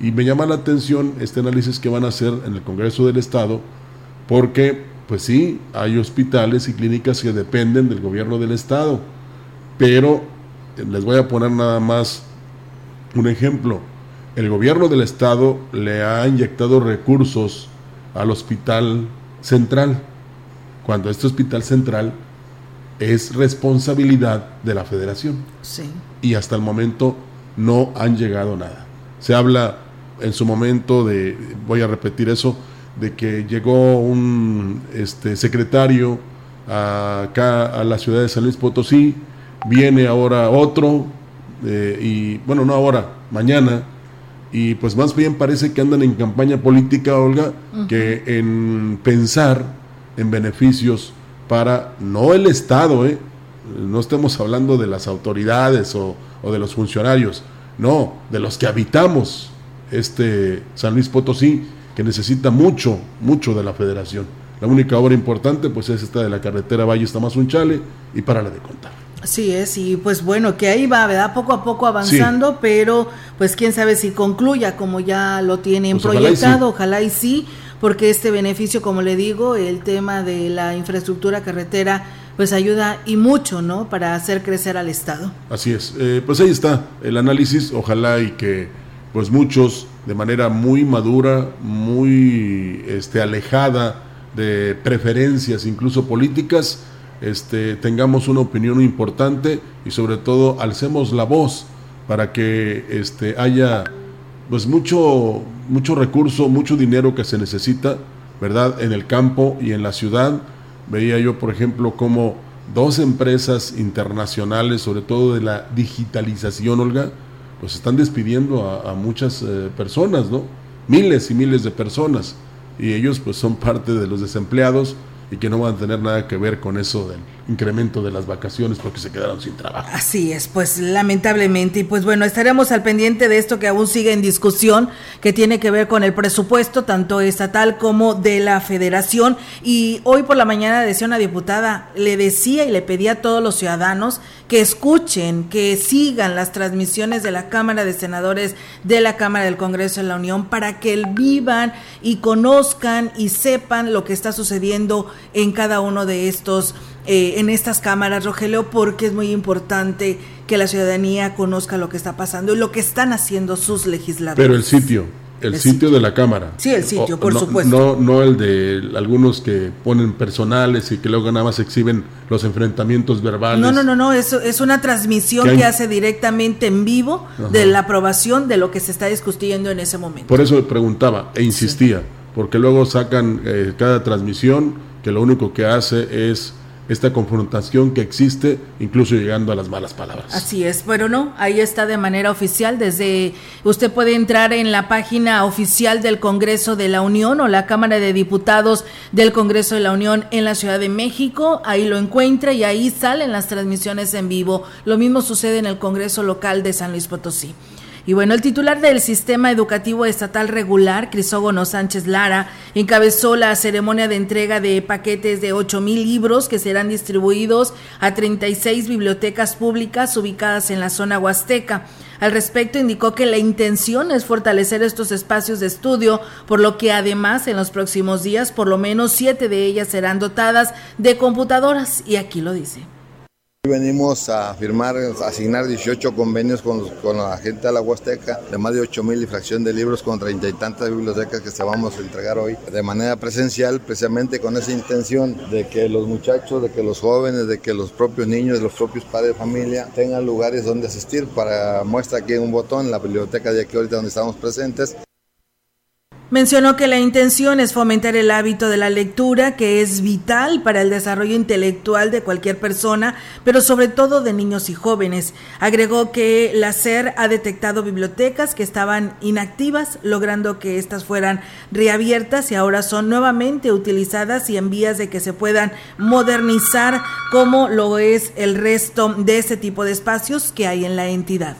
Y me llama la atención este análisis que van a hacer en el Congreso del Estado, porque, pues sí, hay hospitales y clínicas que dependen del gobierno del Estado, pero eh, les voy a poner nada más un ejemplo. El gobierno del Estado le ha inyectado recursos al hospital central, cuando este hospital central es responsabilidad de la federación. Sí. Y hasta el momento no han llegado nada. Se habla en su momento de, voy a repetir eso, de que llegó un este, secretario acá a la ciudad de San Luis Potosí, viene ahora otro, eh, y bueno, no ahora, mañana, y pues más bien parece que andan en campaña política, Olga, que en pensar en beneficios para no el Estado, ¿eh? no estemos hablando de las autoridades o, o de los funcionarios, no, de los que habitamos este San Luis Potosí, que necesita mucho, mucho de la federación. La única obra importante pues es esta de la carretera Valle Tamazunchale y para la de contar. Sí es, y pues bueno, que ahí va, ¿verdad? Poco a poco avanzando, pero pues quién sabe si concluya como ya lo tienen pues proyectado, ojalá y, sí, porque este beneficio, como le digo, el tema de la infraestructura carretera, pues ayuda y mucho, ¿no? Para hacer crecer al Estado. Así es, eh, pues ahí está el análisis, ojalá y que pues muchos de manera muy madura, muy este, alejada de preferencias incluso políticas, este, tengamos una opinión importante y sobre todo alcemos la voz para que este, haya pues mucho, mucho recurso, mucho dinero que se necesita, ¿verdad? En el campo y en la ciudad. Veía yo, por ejemplo, como dos empresas internacionales, sobre todo de la digitalización, Olga, pues están despidiendo a, muchas eh, personas, ¿no? Miles y miles de personas. Y ellos pues son parte de los desempleados y que no van a tener nada que ver con eso del incremento de las vacaciones porque se quedaron sin trabajo. Así es, pues lamentablemente. Y pues bueno, estaremos al pendiente de esto que aún sigue en discusión, que tiene que ver con el presupuesto, tanto estatal como de la federación. Y hoy por la mañana decía una diputada, le decía y le pedía a todos los ciudadanos que escuchen, que sigan las transmisiones de la Cámara de Senadores, de la Cámara del Congreso de la Unión, para que vivan y conozcan y sepan lo que está sucediendo en cada uno de estos eh, en estas cámaras, Rogelio, porque es muy importante que la ciudadanía conozca lo que está pasando y lo que están haciendo sus legisladores. Pero el sitio, el, sitio, de la Cámara. Sí, el sitio, por no, supuesto. No, no el de algunos que ponen personales y que luego nada más exhiben los enfrentamientos verbales. No, no, no, no, es, es una transmisión que, hace directamente en vivo de la aprobación de lo que se está discutiendo en ese momento. Por eso preguntaba e insistía, porque luego sacan eh, cada transmisión lo único que hace es esta confrontación que existe, incluso llegando a las malas palabras. Así es, pero no, ahí está de manera oficial. Desde usted puede entrar en la página oficial del Congreso de la Unión o la Cámara de Diputados del Congreso de la Unión en la Ciudad de México. Ahí lo encuentra y ahí salen las transmisiones en vivo. Lo mismo sucede en el Congreso local de San Luis Potosí. Y bueno, el titular del Sistema Educativo Estatal Regular, Crisógono Sánchez Lara, encabezó la ceremonia de entrega de paquetes de 8 mil libros que serán distribuidos a 36 bibliotecas públicas ubicadas en la zona huasteca. Al respecto, indicó que la intención es fortalecer estos espacios de estudio, por lo que además en los próximos días por lo menos siete de ellas serán dotadas de computadoras. Y aquí lo dice. Venimos a firmar, a asignar 18 convenios con, con, la gente de la Huasteca de más de 8 mil y fracción de libros con treinta y tantas bibliotecas que se vamos a entregar hoy de manera presencial, precisamente con esa intención de que los muchachos, de que los jóvenes, de que los propios niños, los propios padres de familia tengan lugares donde asistir. Para muestra aquí un botón, la biblioteca de aquí ahorita donde estamos presentes. Mencionó que la intención es fomentar el hábito de la lectura, que es vital para el desarrollo intelectual de cualquier persona, pero sobre todo de niños y jóvenes. Agregó que la SER ha detectado bibliotecas que estaban inactivas, logrando que éstas fueran reabiertas y ahora son nuevamente utilizadas y en vías de que se puedan modernizar como lo es el resto de este tipo de espacios que hay en la entidad.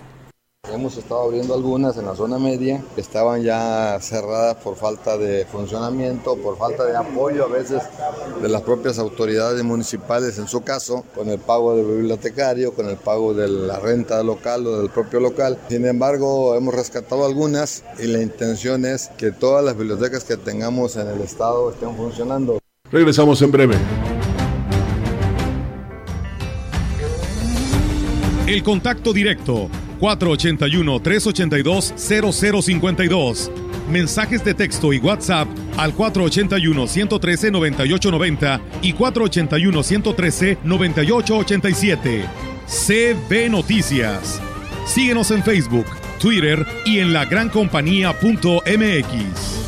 Hemos estado abriendo algunas en la zona media que estaban ya cerradas por falta de funcionamiento, por falta de apoyo a veces de las propias autoridades municipales, en su caso, con el pago del bibliotecario, con el pago de la renta local o del propio local. Sin embargo, hemos rescatado algunas y la intención es que todas las bibliotecas que tengamos en el estado estén funcionando. Regresamos en breve. El contacto directo 481-382-0052. Mensajes de texto y WhatsApp al 481-113-9890 y 481-113-9887. CB Noticias. Síguenos en Facebook, Twitter y en lagrancompañía.mx.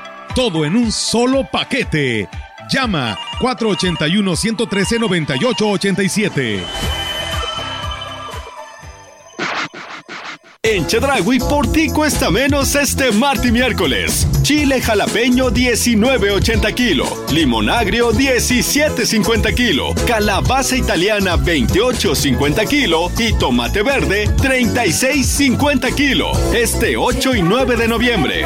Todo en un solo paquete. Llama 481-113-9887. En Chedragui por ti cuesta menos este martes miércoles. Chile jalapeño 19.80 kilo, limón agrio 17.50 kilo, calabaza italiana 28.50 kilo y tomate verde 36.50 kilo. Este 8 y 9 de noviembre.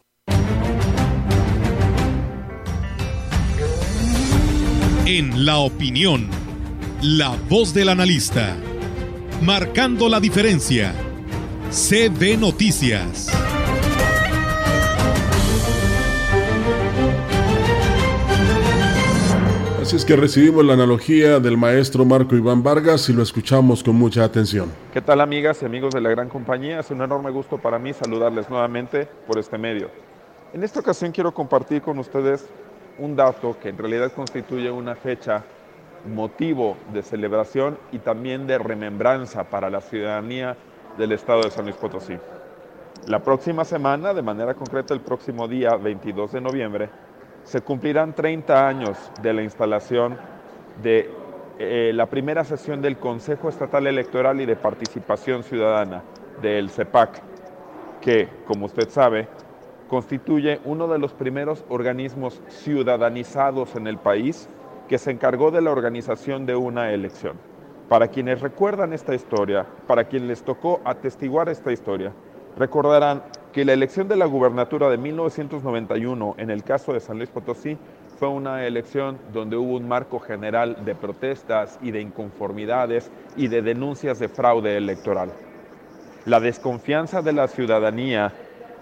En la opinión, la voz del analista, marcando la diferencia. CB Noticias. Así es que recibimos la analogía del maestro Marco Iván Vargas y lo escuchamos con mucha atención. ¿Qué tal amigas y amigos de la gran compañía? Es un enorme gusto para mí saludarles nuevamente por este medio. En esta ocasión quiero compartir con ustedes un dato que en realidad constituye una fecha motivo de celebración y también de remembranza para la ciudadanía del estado de San Luis Potosí. La próxima semana, de manera concreta el próximo día 22 de noviembre, se cumplirán 30 años de la instalación de eh, la primera sesión del Consejo Estatal Electoral y de Participación Ciudadana, del CEPAC, que, como usted sabe, constituye uno de los primeros organismos ciudadanizados en el país que se encargó de la organización de una elección. Para quienes recuerdan esta historia, para quienes les tocó atestiguar esta historia, recordarán que la elección de la gubernatura de 1991 en el caso de San Luis Potosí fue una elección donde hubo un marco general de protestas y de inconformidades y de denuncias de fraude electoral. La desconfianza de la ciudadanía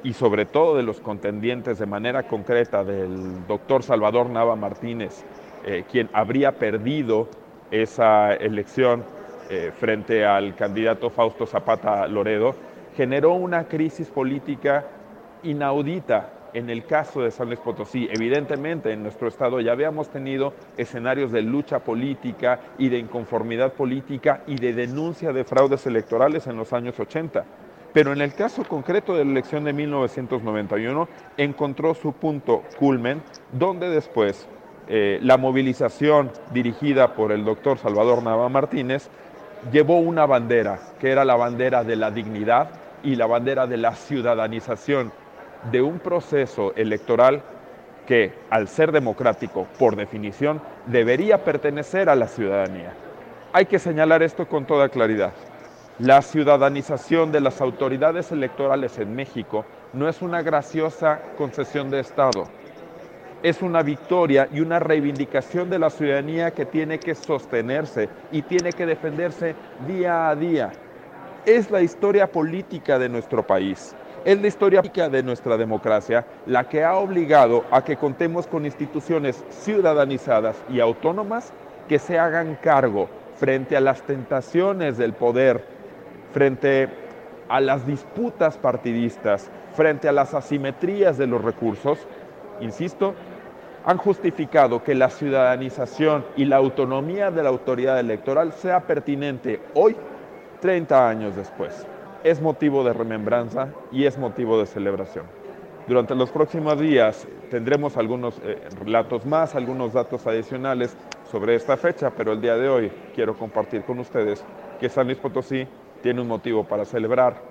y sobre todo de los contendientes de manera concreta del doctor Salvador Nava Martínez, eh, quien habría perdido esa elección eh, frente al candidato Fausto Zapata Loredo, generó una crisis política inaudita en el caso de San Luis Potosí. Evidentemente en nuestro estado ya habíamos tenido escenarios de lucha política y de inconformidad política y de denuncia de fraudes electorales en los años 80 pero en el caso concreto de la elección de 1991 encontró su punto culmen, donde después eh, la movilización dirigida por el doctor Salvador Nava Martínez llevó una bandera, que era la bandera de la dignidad y la bandera de la ciudadanización de un proceso electoral que, al ser democrático, por definición, debería pertenecer a la ciudadanía. Hay que señalar esto con toda claridad. La ciudadanización de las autoridades electorales en México no es una graciosa concesión de Estado. es una victoria y una reivindicación de la ciudadanía que tiene que sostenerse y tiene que defenderse día a día. Es la historia política de nuestro país. Es la historia política de nuestra democracia la que ha obligado a que contemos con instituciones ciudadanizadas y autónomas que se hagan cargo frente a las tentaciones del poder, frente a las disputas partidistas, frente a las asimetrías de los recursos, insisto, han justificado que la ciudadanización y la autonomía de la autoridad electoral sea pertinente hoy, 30 años después. Es motivo de remembranza y es motivo de celebración. Durante los próximos días tendremos algunos eh, relatos más, algunos datos adicionales sobre esta fecha, pero el día de hoy quiero compartir con ustedes que San Luis Potosí tiene un motivo para celebrar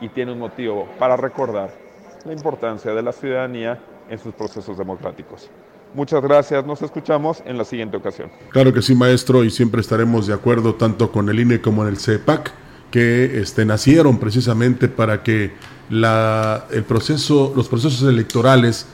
y tiene un motivo para recordar la importancia de la ciudadanía en sus procesos democráticos. Muchas gracias, nos escuchamos en la siguiente ocasión. Claro que sí, maestro, y siempre estaremos de acuerdo tanto con el INE como en el CEPAC, que este, nacieron precisamente para que la, el proceso, los procesos electorales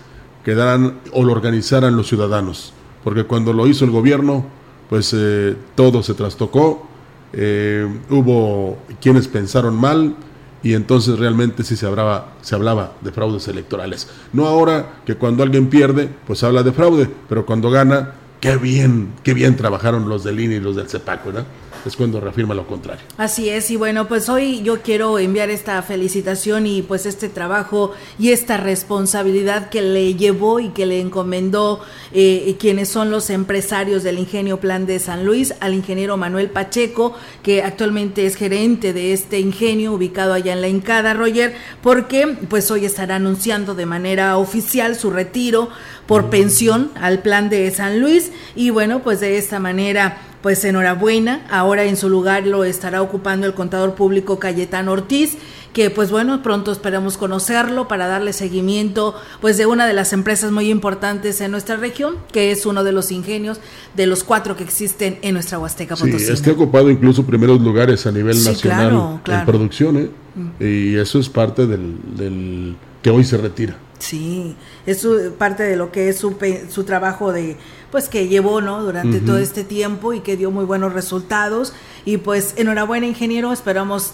quedaran o lo organizaran los ciudadanos, porque cuando lo hizo el gobierno, pues eh, todo se trastocó, eh, hubo quienes pensaron mal, y entonces realmente sí se hablaba, se hablaba de fraudes electorales. No ahora que cuando alguien pierde, pues habla de fraude, pero cuando gana, qué bien, qué bien trabajaron los del INE y los del CEPAC, ¿verdad? Es cuando reafirma lo contrario. Así es, y bueno, pues hoy yo quiero enviar esta felicitación y pues este trabajo y esta responsabilidad que le llevó y que le encomendó eh, quienes son los empresarios del Ingenio Plan de San Luis al ingeniero Manuel Pacheco, que actualmente es gerente de este ingenio ubicado allá en la Incada, Roger, porque pues hoy estará anunciando de manera oficial su retiro por mm. pensión al Plan de San Luis y bueno, pues de esta manera pues enhorabuena, ahora en su lugar lo estará ocupando el contador público Cayetano Ortiz, que pues bueno, pronto esperamos conocerlo para darle seguimiento pues de una de las empresas muy importantes en nuestra región, que es uno de los ingenios de los cuatro que existen en nuestra Huasteca Potosí. Sí, está ocupado incluso primeros lugares a nivel nacional en producción, ¿eh? mm. y eso es parte del, del que hoy se retira. Sí, es parte de lo que es su, su trabajo de pues que llevó no durante todo este tiempo y que dio muy buenos resultados. Y pues enhorabuena ingeniero. Esperamos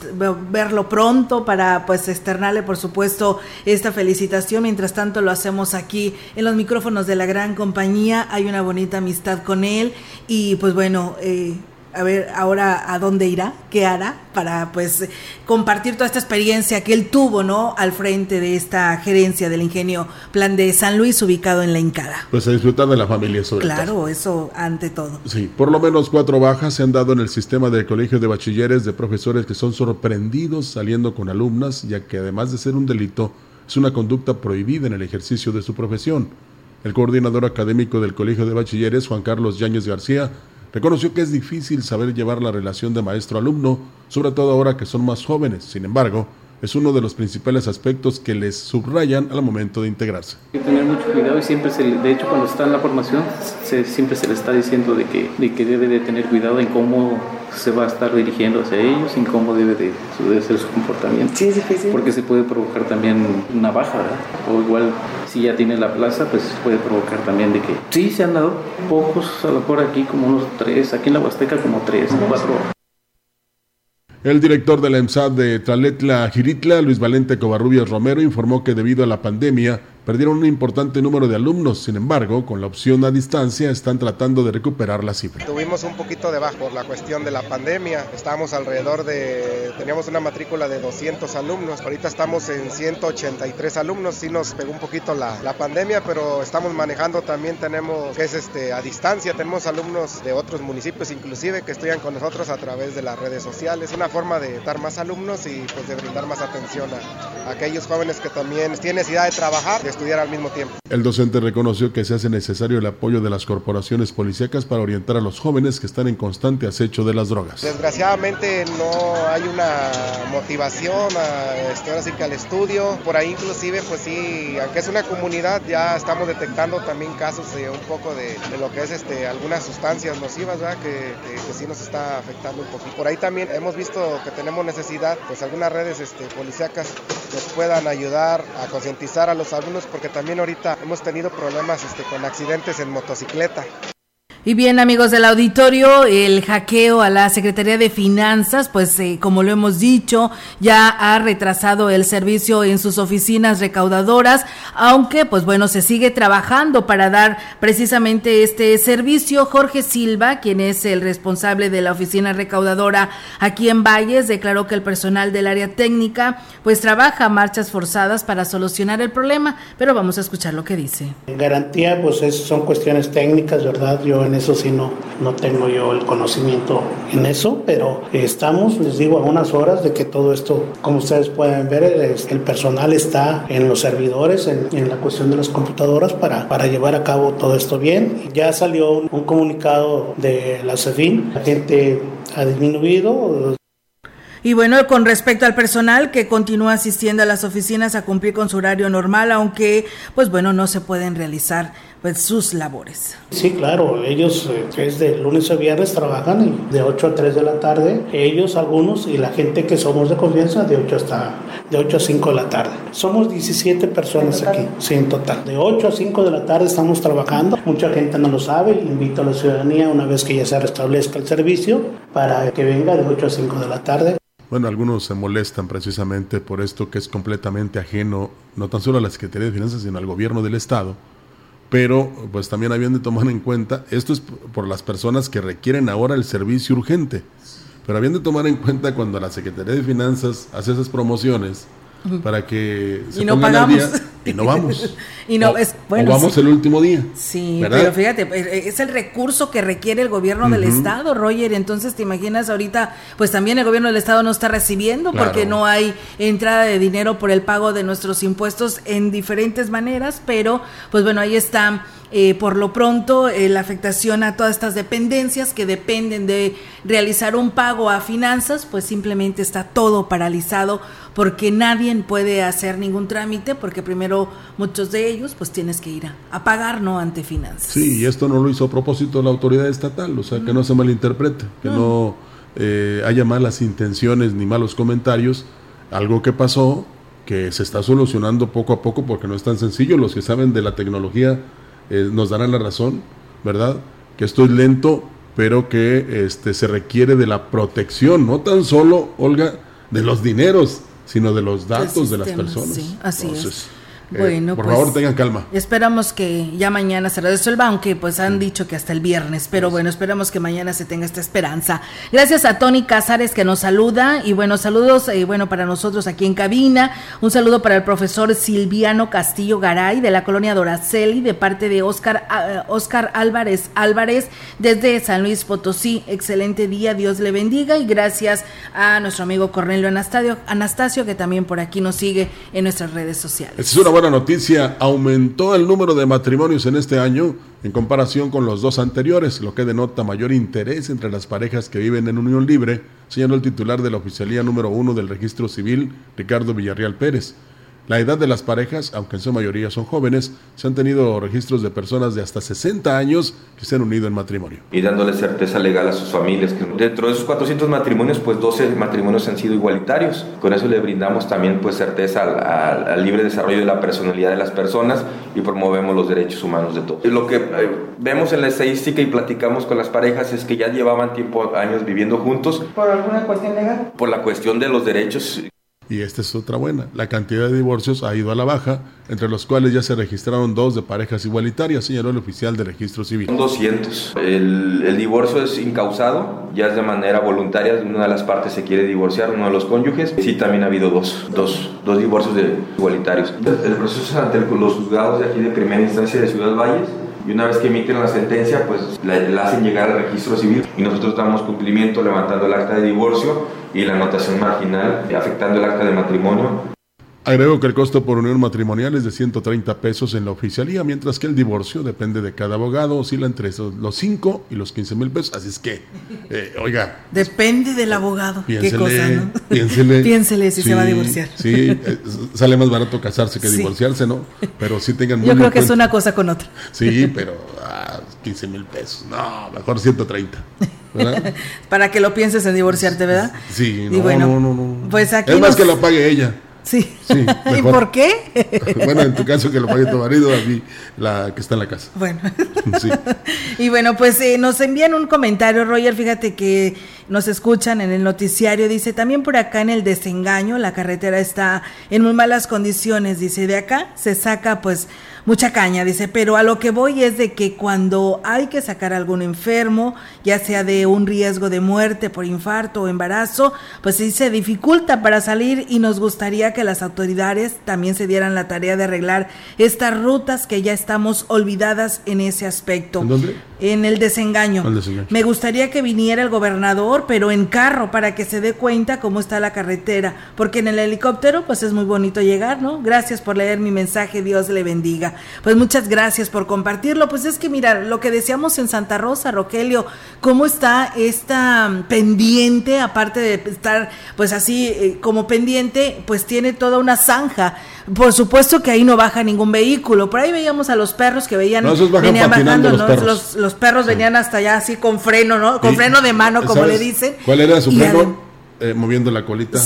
verlo pronto para pues externarle por supuesto esta felicitación. Mientras tanto lo hacemos aquí en los micrófonos de la gran compañía. Hay una bonita amistad con él. Y pues bueno eh, a ver ahora a dónde irá, qué hará para pues compartir toda esta experiencia que él tuvo, ¿no? Al frente de esta gerencia del ingenio Plan de San Luis ubicado en la Incada. Pues a disfrutar de la familia sobre Claro, eso ante todo. Sí, por lo menos cuatro bajas se han dado en el sistema de colegio de bachilleres de profesores que son sorprendidos saliendo con alumnas, ya que además de ser un delito, es una conducta prohibida en el ejercicio de su profesión. El coordinador académico del Colegio de Bachilleres, Juan Carlos Yáñez García, Reconoció que es difícil saber llevar la relación de maestro-alumno, sobre todo ahora que son más jóvenes. Sin embargo, es uno de los principales aspectos que les subrayan al momento de integrarse. Hay que tener mucho cuidado y siempre, se, de hecho, cuando está en la formación, siempre se le está diciendo de que, de que debe de tener cuidado en cómo se va a estar dirigiendo hacia ellos, en cómo debe de, ser su comportamiento. Sí, es difícil. Porque se puede provocar también una baja, ¿verdad? O igual, si ya tiene la plaza, pues puede provocar también de que sí, se han dado pocos, a lo mejor aquí como unos tres, aquí en la Huasteca como tres, cuatro el director de la EMSAD de Tlaletla Giritla, Luis Valente Covarrubias Romero, informó que debido a la pandemia perdieron un importante número de alumnos. Sin embargo, con la opción a distancia están tratando de recuperar la cifra. Tuvimos un poquito de bajo por la cuestión de la pandemia. Estábamos alrededor de, teníamos una matrícula de 200 alumnos. Ahorita estamos en 183 alumnos. Sí nos pegó un poquito la, la pandemia, pero estamos manejando también, tenemos, que es este, a distancia, tenemos alumnos de otros municipios inclusive que estudian con nosotros a través de las redes sociales. Una forma de dar más alumnos y pues de brindar más atención a, a aquellos jóvenes que también tienen necesidad de trabajar, estudiar al mismo tiempo. El docente reconoció que se hace necesario el apoyo de las corporaciones policíacas para orientar a los jóvenes que están en constante acecho de las drogas. Desgraciadamente no hay una motivación a estudiar así que al estudio. Por ahí inclusive, pues sí, aunque es una comunidad, ya estamos detectando también casos de un poco de, lo que es este, algunas sustancias nocivas, ¿verdad? Que, que, sí nos está afectando un poquito. Por ahí también hemos visto que tenemos necesidad, pues algunas redes este, policíacas nos puedan ayudar a concientizar a los alumnos porque también ahorita hemos tenido problemas este, con accidentes en motocicleta. Y bien, amigos del auditorio, el hackeo a la Secretaría de Finanzas, pues eh, como lo hemos dicho, ya ha retrasado el servicio en sus oficinas recaudadoras, aunque pues bueno, se sigue trabajando para dar precisamente este servicio. Jorge Silva, quien es el responsable de la oficina recaudadora aquí en Valles, declaró que el personal del área técnica pues trabaja marchas forzadas para solucionar el problema, pero vamos a escuchar lo que dice. Garantía, pues son cuestiones técnicas, ¿verdad? Yo en eso sí no, no tengo yo el conocimiento en eso, pero estamos, les digo, a unas horas de que todo esto, como ustedes pueden ver, el personal está en los servidores, en, la cuestión de las computadoras para, para llevar a cabo todo esto bien. Ya salió un, un comunicado de la CEFIN, la gente ha disminuido, y bueno, con respecto al personal que continúa asistiendo a las oficinas a cumplir con su horario normal, aunque pues bueno, no se pueden realizar pues sus labores. Sí, claro, ellos eh, es de lunes a viernes trabajan de 8 a 3 de la tarde, ellos algunos y la gente que somos de confianza de 8 hasta de 8 a 5 de la tarde. Somos 17 personas aquí, sí, en total. De 8 a 5 de la tarde estamos trabajando. Mucha gente no lo sabe, invito a la ciudadanía una vez que ya se restablezca el servicio para que venga de 8 a 5 de la tarde. Bueno, algunos se molestan precisamente por esto que es completamente ajeno, no tan solo a la Secretaría de Finanzas, sino al gobierno del Estado. Pero pues también habían de tomar en cuenta, esto es por las personas que requieren ahora el servicio urgente, pero habían de tomar en cuenta cuando la Secretaría de Finanzas hace esas promociones, para que se y no pagamos. Al día y no vamos. *laughs* y no, o, es, bueno, o vamos sí. el último día. Sí, ¿verdad? pero fíjate, es el recurso que requiere el gobierno uh -huh. del Estado, Roger. Entonces, te imaginas ahorita, pues también el gobierno del Estado no está recibiendo claro. porque no hay entrada de dinero por el pago de nuestros impuestos en diferentes maneras, pero pues bueno, ahí está. Eh, por lo pronto, eh, la afectación a todas estas dependencias que dependen de realizar un pago a finanzas, pues simplemente está todo paralizado porque nadie puede hacer ningún trámite porque primero muchos de ellos pues tienes que ir a, a, pagar no ante finanzas. Sí, y esto no lo hizo a propósito la autoridad estatal, o sea, que no se malinterprete, que no, no eh, haya malas intenciones ni malos comentarios, algo que pasó que se está solucionando poco a poco porque no es tan sencillo, los que saben de la tecnología eh, nos darán la razón, ¿verdad? Que esto es lento, pero que este, se requiere de la protección, no tan solo, Olga, de los dineros, sino de los datos de las personas. Sí, así Entonces, es. Bueno, eh, por pues, favor, tengan calma. Esperamos que ya mañana se resuelva, aunque pues han dicho que hasta el viernes, pero bueno, esperamos que mañana se tenga esta esperanza. Gracias a Tony Cázares que nos saluda y bueno, saludos y eh, bueno para nosotros aquí en cabina. Un saludo para el profesor Silviano Castillo Garay de la colonia Doraceli de parte de Oscar uh, Oscar Álvarez Álvarez desde San Luis Potosí. Excelente día, Dios le bendiga y gracias a nuestro amigo Cornelio Anastasio, Anastasio que también por aquí nos sigue en nuestras redes sociales. Es una buena noticia, aumentó el número de matrimonios en este año en comparación con los dos anteriores, lo que denota mayor interés entre las parejas que viven en unión libre, señaló el titular de la oficialía número uno del registro civil, Ricardo Villarreal Pérez. La edad de las parejas, aunque en su mayoría son jóvenes, se han tenido registros de personas de hasta 60 años que se han unido en matrimonio. Y dándole certeza legal a sus familias. Que dentro de esos 400 matrimonios, pues 12 matrimonios han sido igualitarios. Con eso le brindamos también pues certeza al, al, al libre desarrollo de la personalidad de las personas y promovemos los derechos humanos de todos. Lo que eh, vemos en la estadística y platicamos con las parejas es que ya llevaban tiempo, años viviendo juntos. ¿Por alguna cuestión legal? Por la cuestión de los derechos y esta es otra buena. La cantidad de divorcios ha ido a la baja, entre los cuales ya se registraron dos de parejas igualitarias, señaló el oficial de registro civil. Son 200. El, el, divorcio es incausado, ya es de manera voluntaria, una de las partes se quiere divorciar, uno de los cónyuges. Sí, también ha habido dos, dos, dos divorcios de igualitarios. El proceso es ante los juzgados de aquí de primera instancia de Ciudad Valles y una vez que emiten la sentencia, pues la, hacen llegar al registro civil y nosotros damos cumplimiento levantando el acta de divorcio y la anotación marginal afectando el acta de matrimonio. Agrego que el costo por unión matrimonial es de 130 pesos en la oficialía, mientras que el divorcio depende de cada abogado, oscila entre los 5 y los 15 mil pesos. Así es que, eh, oiga. Depende del abogado. Piénsele, Qué cosa, ¿no? Piénsele. *laughs* piénsele si sí, se va a divorciar. Sí, eh, sale más barato casarse que sí. divorciarse, ¿no? Pero sí tengan muy Yo creo que cuenta. es una cosa con otra. Sí, pero ah, 15 mil pesos. No, mejor 130. ¿verdad? *laughs* Para que lo pienses en divorciarte, ¿verdad? Sí, y no, bueno, no, no, no. Pues aquí es más que lo pague ella. Sí. ¿Y por qué? *laughs* bueno, en tu caso que lo pague tu marido, a mí la que está en la casa. Bueno. *laughs* sí. Y bueno, pues eh, nos envían un comentario, Roger, fíjate que nos escuchan en el noticiario, dice, también por acá en el desengaño, la carretera está en muy malas condiciones, dice, de acá se saca pues mucha caña, dice, pero a lo que voy es de que cuando hay que sacar a algún enfermo, ya sea de un riesgo de muerte por infarto o embarazo, pues sí se dificulta para salir y nos gustaría que las autoridades también se dieran la tarea de arreglar estas rutas que ya estamos olvidadas en ese aspecto. ¿En dónde? En el desengaño. el desengaño. Me gustaría que viniera el gobernador, pero en carro, para que se dé cuenta cómo está la carretera, porque en el helicóptero pues es muy bonito llegar, ¿no? Gracias por leer mi mensaje, Dios le bendiga. Pues muchas gracias por compartirlo. Pues es que mira, lo que decíamos en Santa Rosa, Rogelio, cómo está esta pendiente, aparte de estar pues así eh, como pendiente, pues tiene toda una zanja. Por supuesto que ahí no baja ningún vehículo. Por ahí veíamos a los perros que veían, venían bajando, los, perros. Los, perros venían hasta allá así con freno, ¿no? Con freno de mano, como le dicen. ¿Cuál era su freno? Eh, moviendo la colita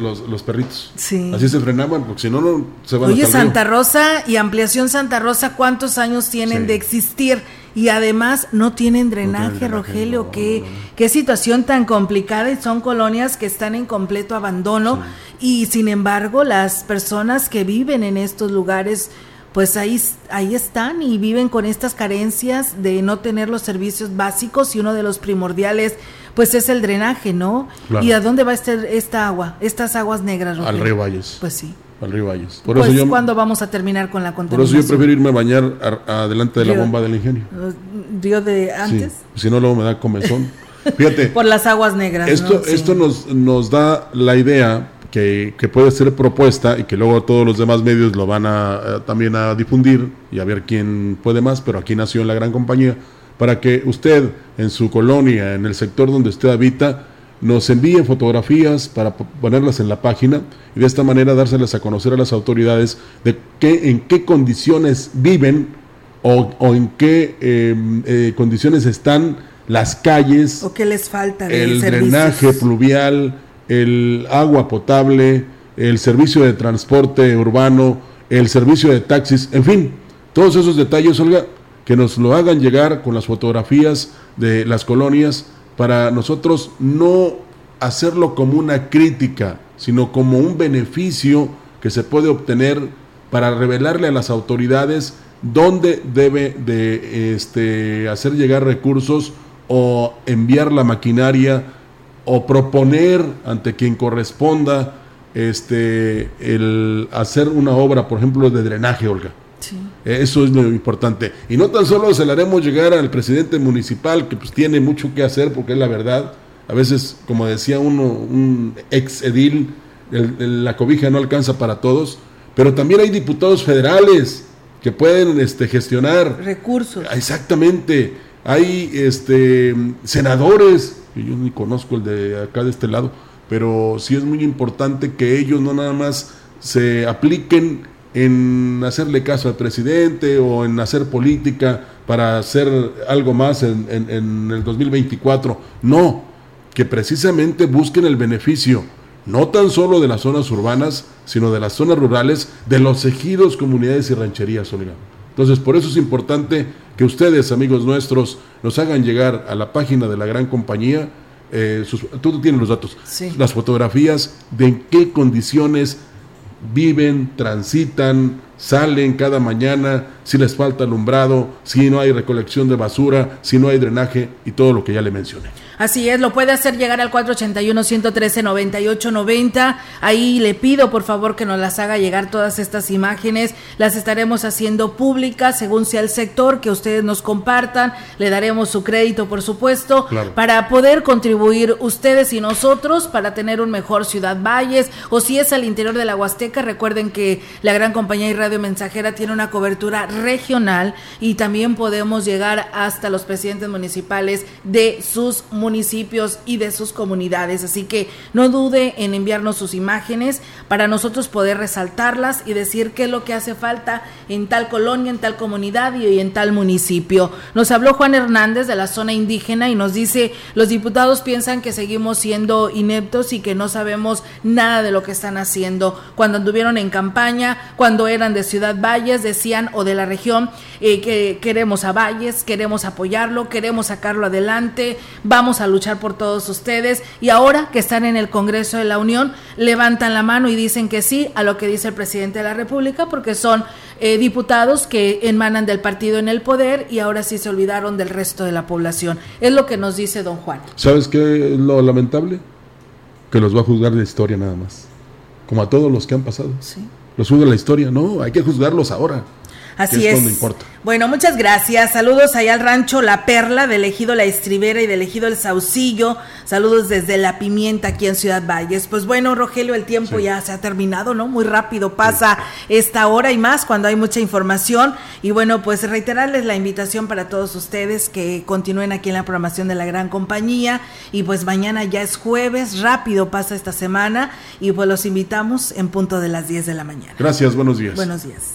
los, perritos. Así se frenaban, porque si no, no se van Oye, Santa Rosa y Ampliación Santa Rosa, ¿cuántos años tienen de existir? Y además no tienen drenaje, Rogelio. qué, qué situación tan complicada y son colonias que están en completo abandono. Y sin embargo, las personas que viven en estos lugares pues ahí, ahí están y viven con estas carencias de no tener los servicios básicos y uno de los primordiales pues es el drenaje, ¿no? ¿Y a dónde va este, esta agua, estas aguas negras? Al río Valles. Pues sí. Al río Valles. Por pues, eso ¿cuándo vamos a terminar con la contaminación? Por eso yo prefiero irme a bañar adelante de la bomba del ingenio. ¿Río de antes? Si no, luego me da comezón. Fíjate. *laughs* Por las aguas negras. Esto, esto nos, nos da la idea que, que, puede ser propuesta y que luego todos los demás medios lo van a, también a difundir y a ver quién puede más, pero aquí nació en la gran compañía para que usted en su colonia, en el sector donde usted habita, nos envíe fotografías para ponerlas en la página y de esta manera dárselas a conocer a las autoridades de qué, en qué condiciones viven o, en qué em, eh, condiciones están las calles. O qué les falta. el drenaje pluvial, el agua potable, el servicio de transporte urbano, el servicio de taxis, en fin, todos esos detalles, Olga, que nos lo hagan llegar con las fotografías de las colonias para nosotros no hacerlo como una crítica, sino como un beneficio que se puede obtener para revelarle a las autoridades dónde debe de este, hacer llegar recursos o enviar la maquinaria o proponer ante quien corresponda este, el hacer una obra, por ejemplo, de drenaje, Olga. Eso es lo importante. Y no tan solo se le haremos llegar al presidente municipal, que pues tiene mucho que hacer, porque es la verdad. A veces, como decía uno, un ex edil, la cobija no alcanza para todos, pero también hay diputados federales que pueden este, gestionar recursos. Exactamente. Hay este, senadores, yo ni conozco el de acá de este lado, pero sí es muy importante que ellos no nada más se apliquen en hacerle caso al presidente o en hacer política para hacer algo más en, el 2024. No, que precisamente busquen el beneficio, no tan solo de las zonas urbanas, sino de las zonas rurales, de los ejidos, comunidades y rancherías, Olga. Entonces, por eso es importante que ustedes, amigos nuestros, nos hagan llegar a la página de la gran compañía, eh, tú tienes los datos, las fotografías de en qué condiciones viven, transitan, salen cada mañana, si les falta alumbrado, si no hay recolección de basura, si no hay drenaje y todo lo que ya le mencioné. Así es, lo puede hacer llegar al 481-113-9890. Ahí le pido por favor que nos las haga llegar todas estas imágenes. Las estaremos haciendo públicas según sea el sector, que ustedes nos compartan. Le daremos su crédito, por supuesto, para poder contribuir ustedes y nosotros para tener un mejor Ciudad Valles. O si es al interior de la Huasteca, recuerden que la gran compañía Radio Mensajera tiene una cobertura regional y también podemos llegar hasta los presidentes municipales de sus municipios y de sus comunidades. Así que no dude en enviarnos sus imágenes para nosotros poder resaltarlas y decir qué es lo que hace falta en tal colonia, en tal comunidad y en tal municipio. Nos habló Juan Hernández de la zona indígena y nos dice, los diputados piensan que seguimos siendo ineptos y que no sabemos nada de lo que están haciendo. Cuando anduvieron en campaña, cuando eran de Ciudad Valles, decían, o de la región, eh, que queremos a Valles, queremos apoyarlo, queremos sacarlo adelante, vamos a luchar por todos ustedes. Y ahora que están en el Congreso de la Unión, levantan la mano y dicen que sí a lo que dice el presidente de la República, porque son eh, diputados que emanan del partido en el poder y ahora sí se olvidaron del resto de la población. Es lo que nos dice don Juan. ¿Sabes qué es lo lamentable? Que los va a juzgar la historia nada más. Como a todos los que han pasado. Sí. Los juzga la historia, no, hay que juzgarlos ahora. Así es. Bueno, muchas gracias. Saludos allá al rancho La Perla, de elegido La Estribera y de elegido El Saucillo. Saludos desde La Pimienta aquí en Ciudad Valles. Pues bueno, Rogelio, el tiempo ya se ha terminado, ¿no? Muy rápido pasa esta hora y más cuando hay mucha información. Y bueno, pues reiterarles la invitación para todos ustedes que continúen aquí en la programación de la gran compañía. Y pues mañana ya es jueves, rápido pasa esta semana. Y pues los invitamos en punto de las 10 de la mañana. Gracias, buenos días. Buenos días.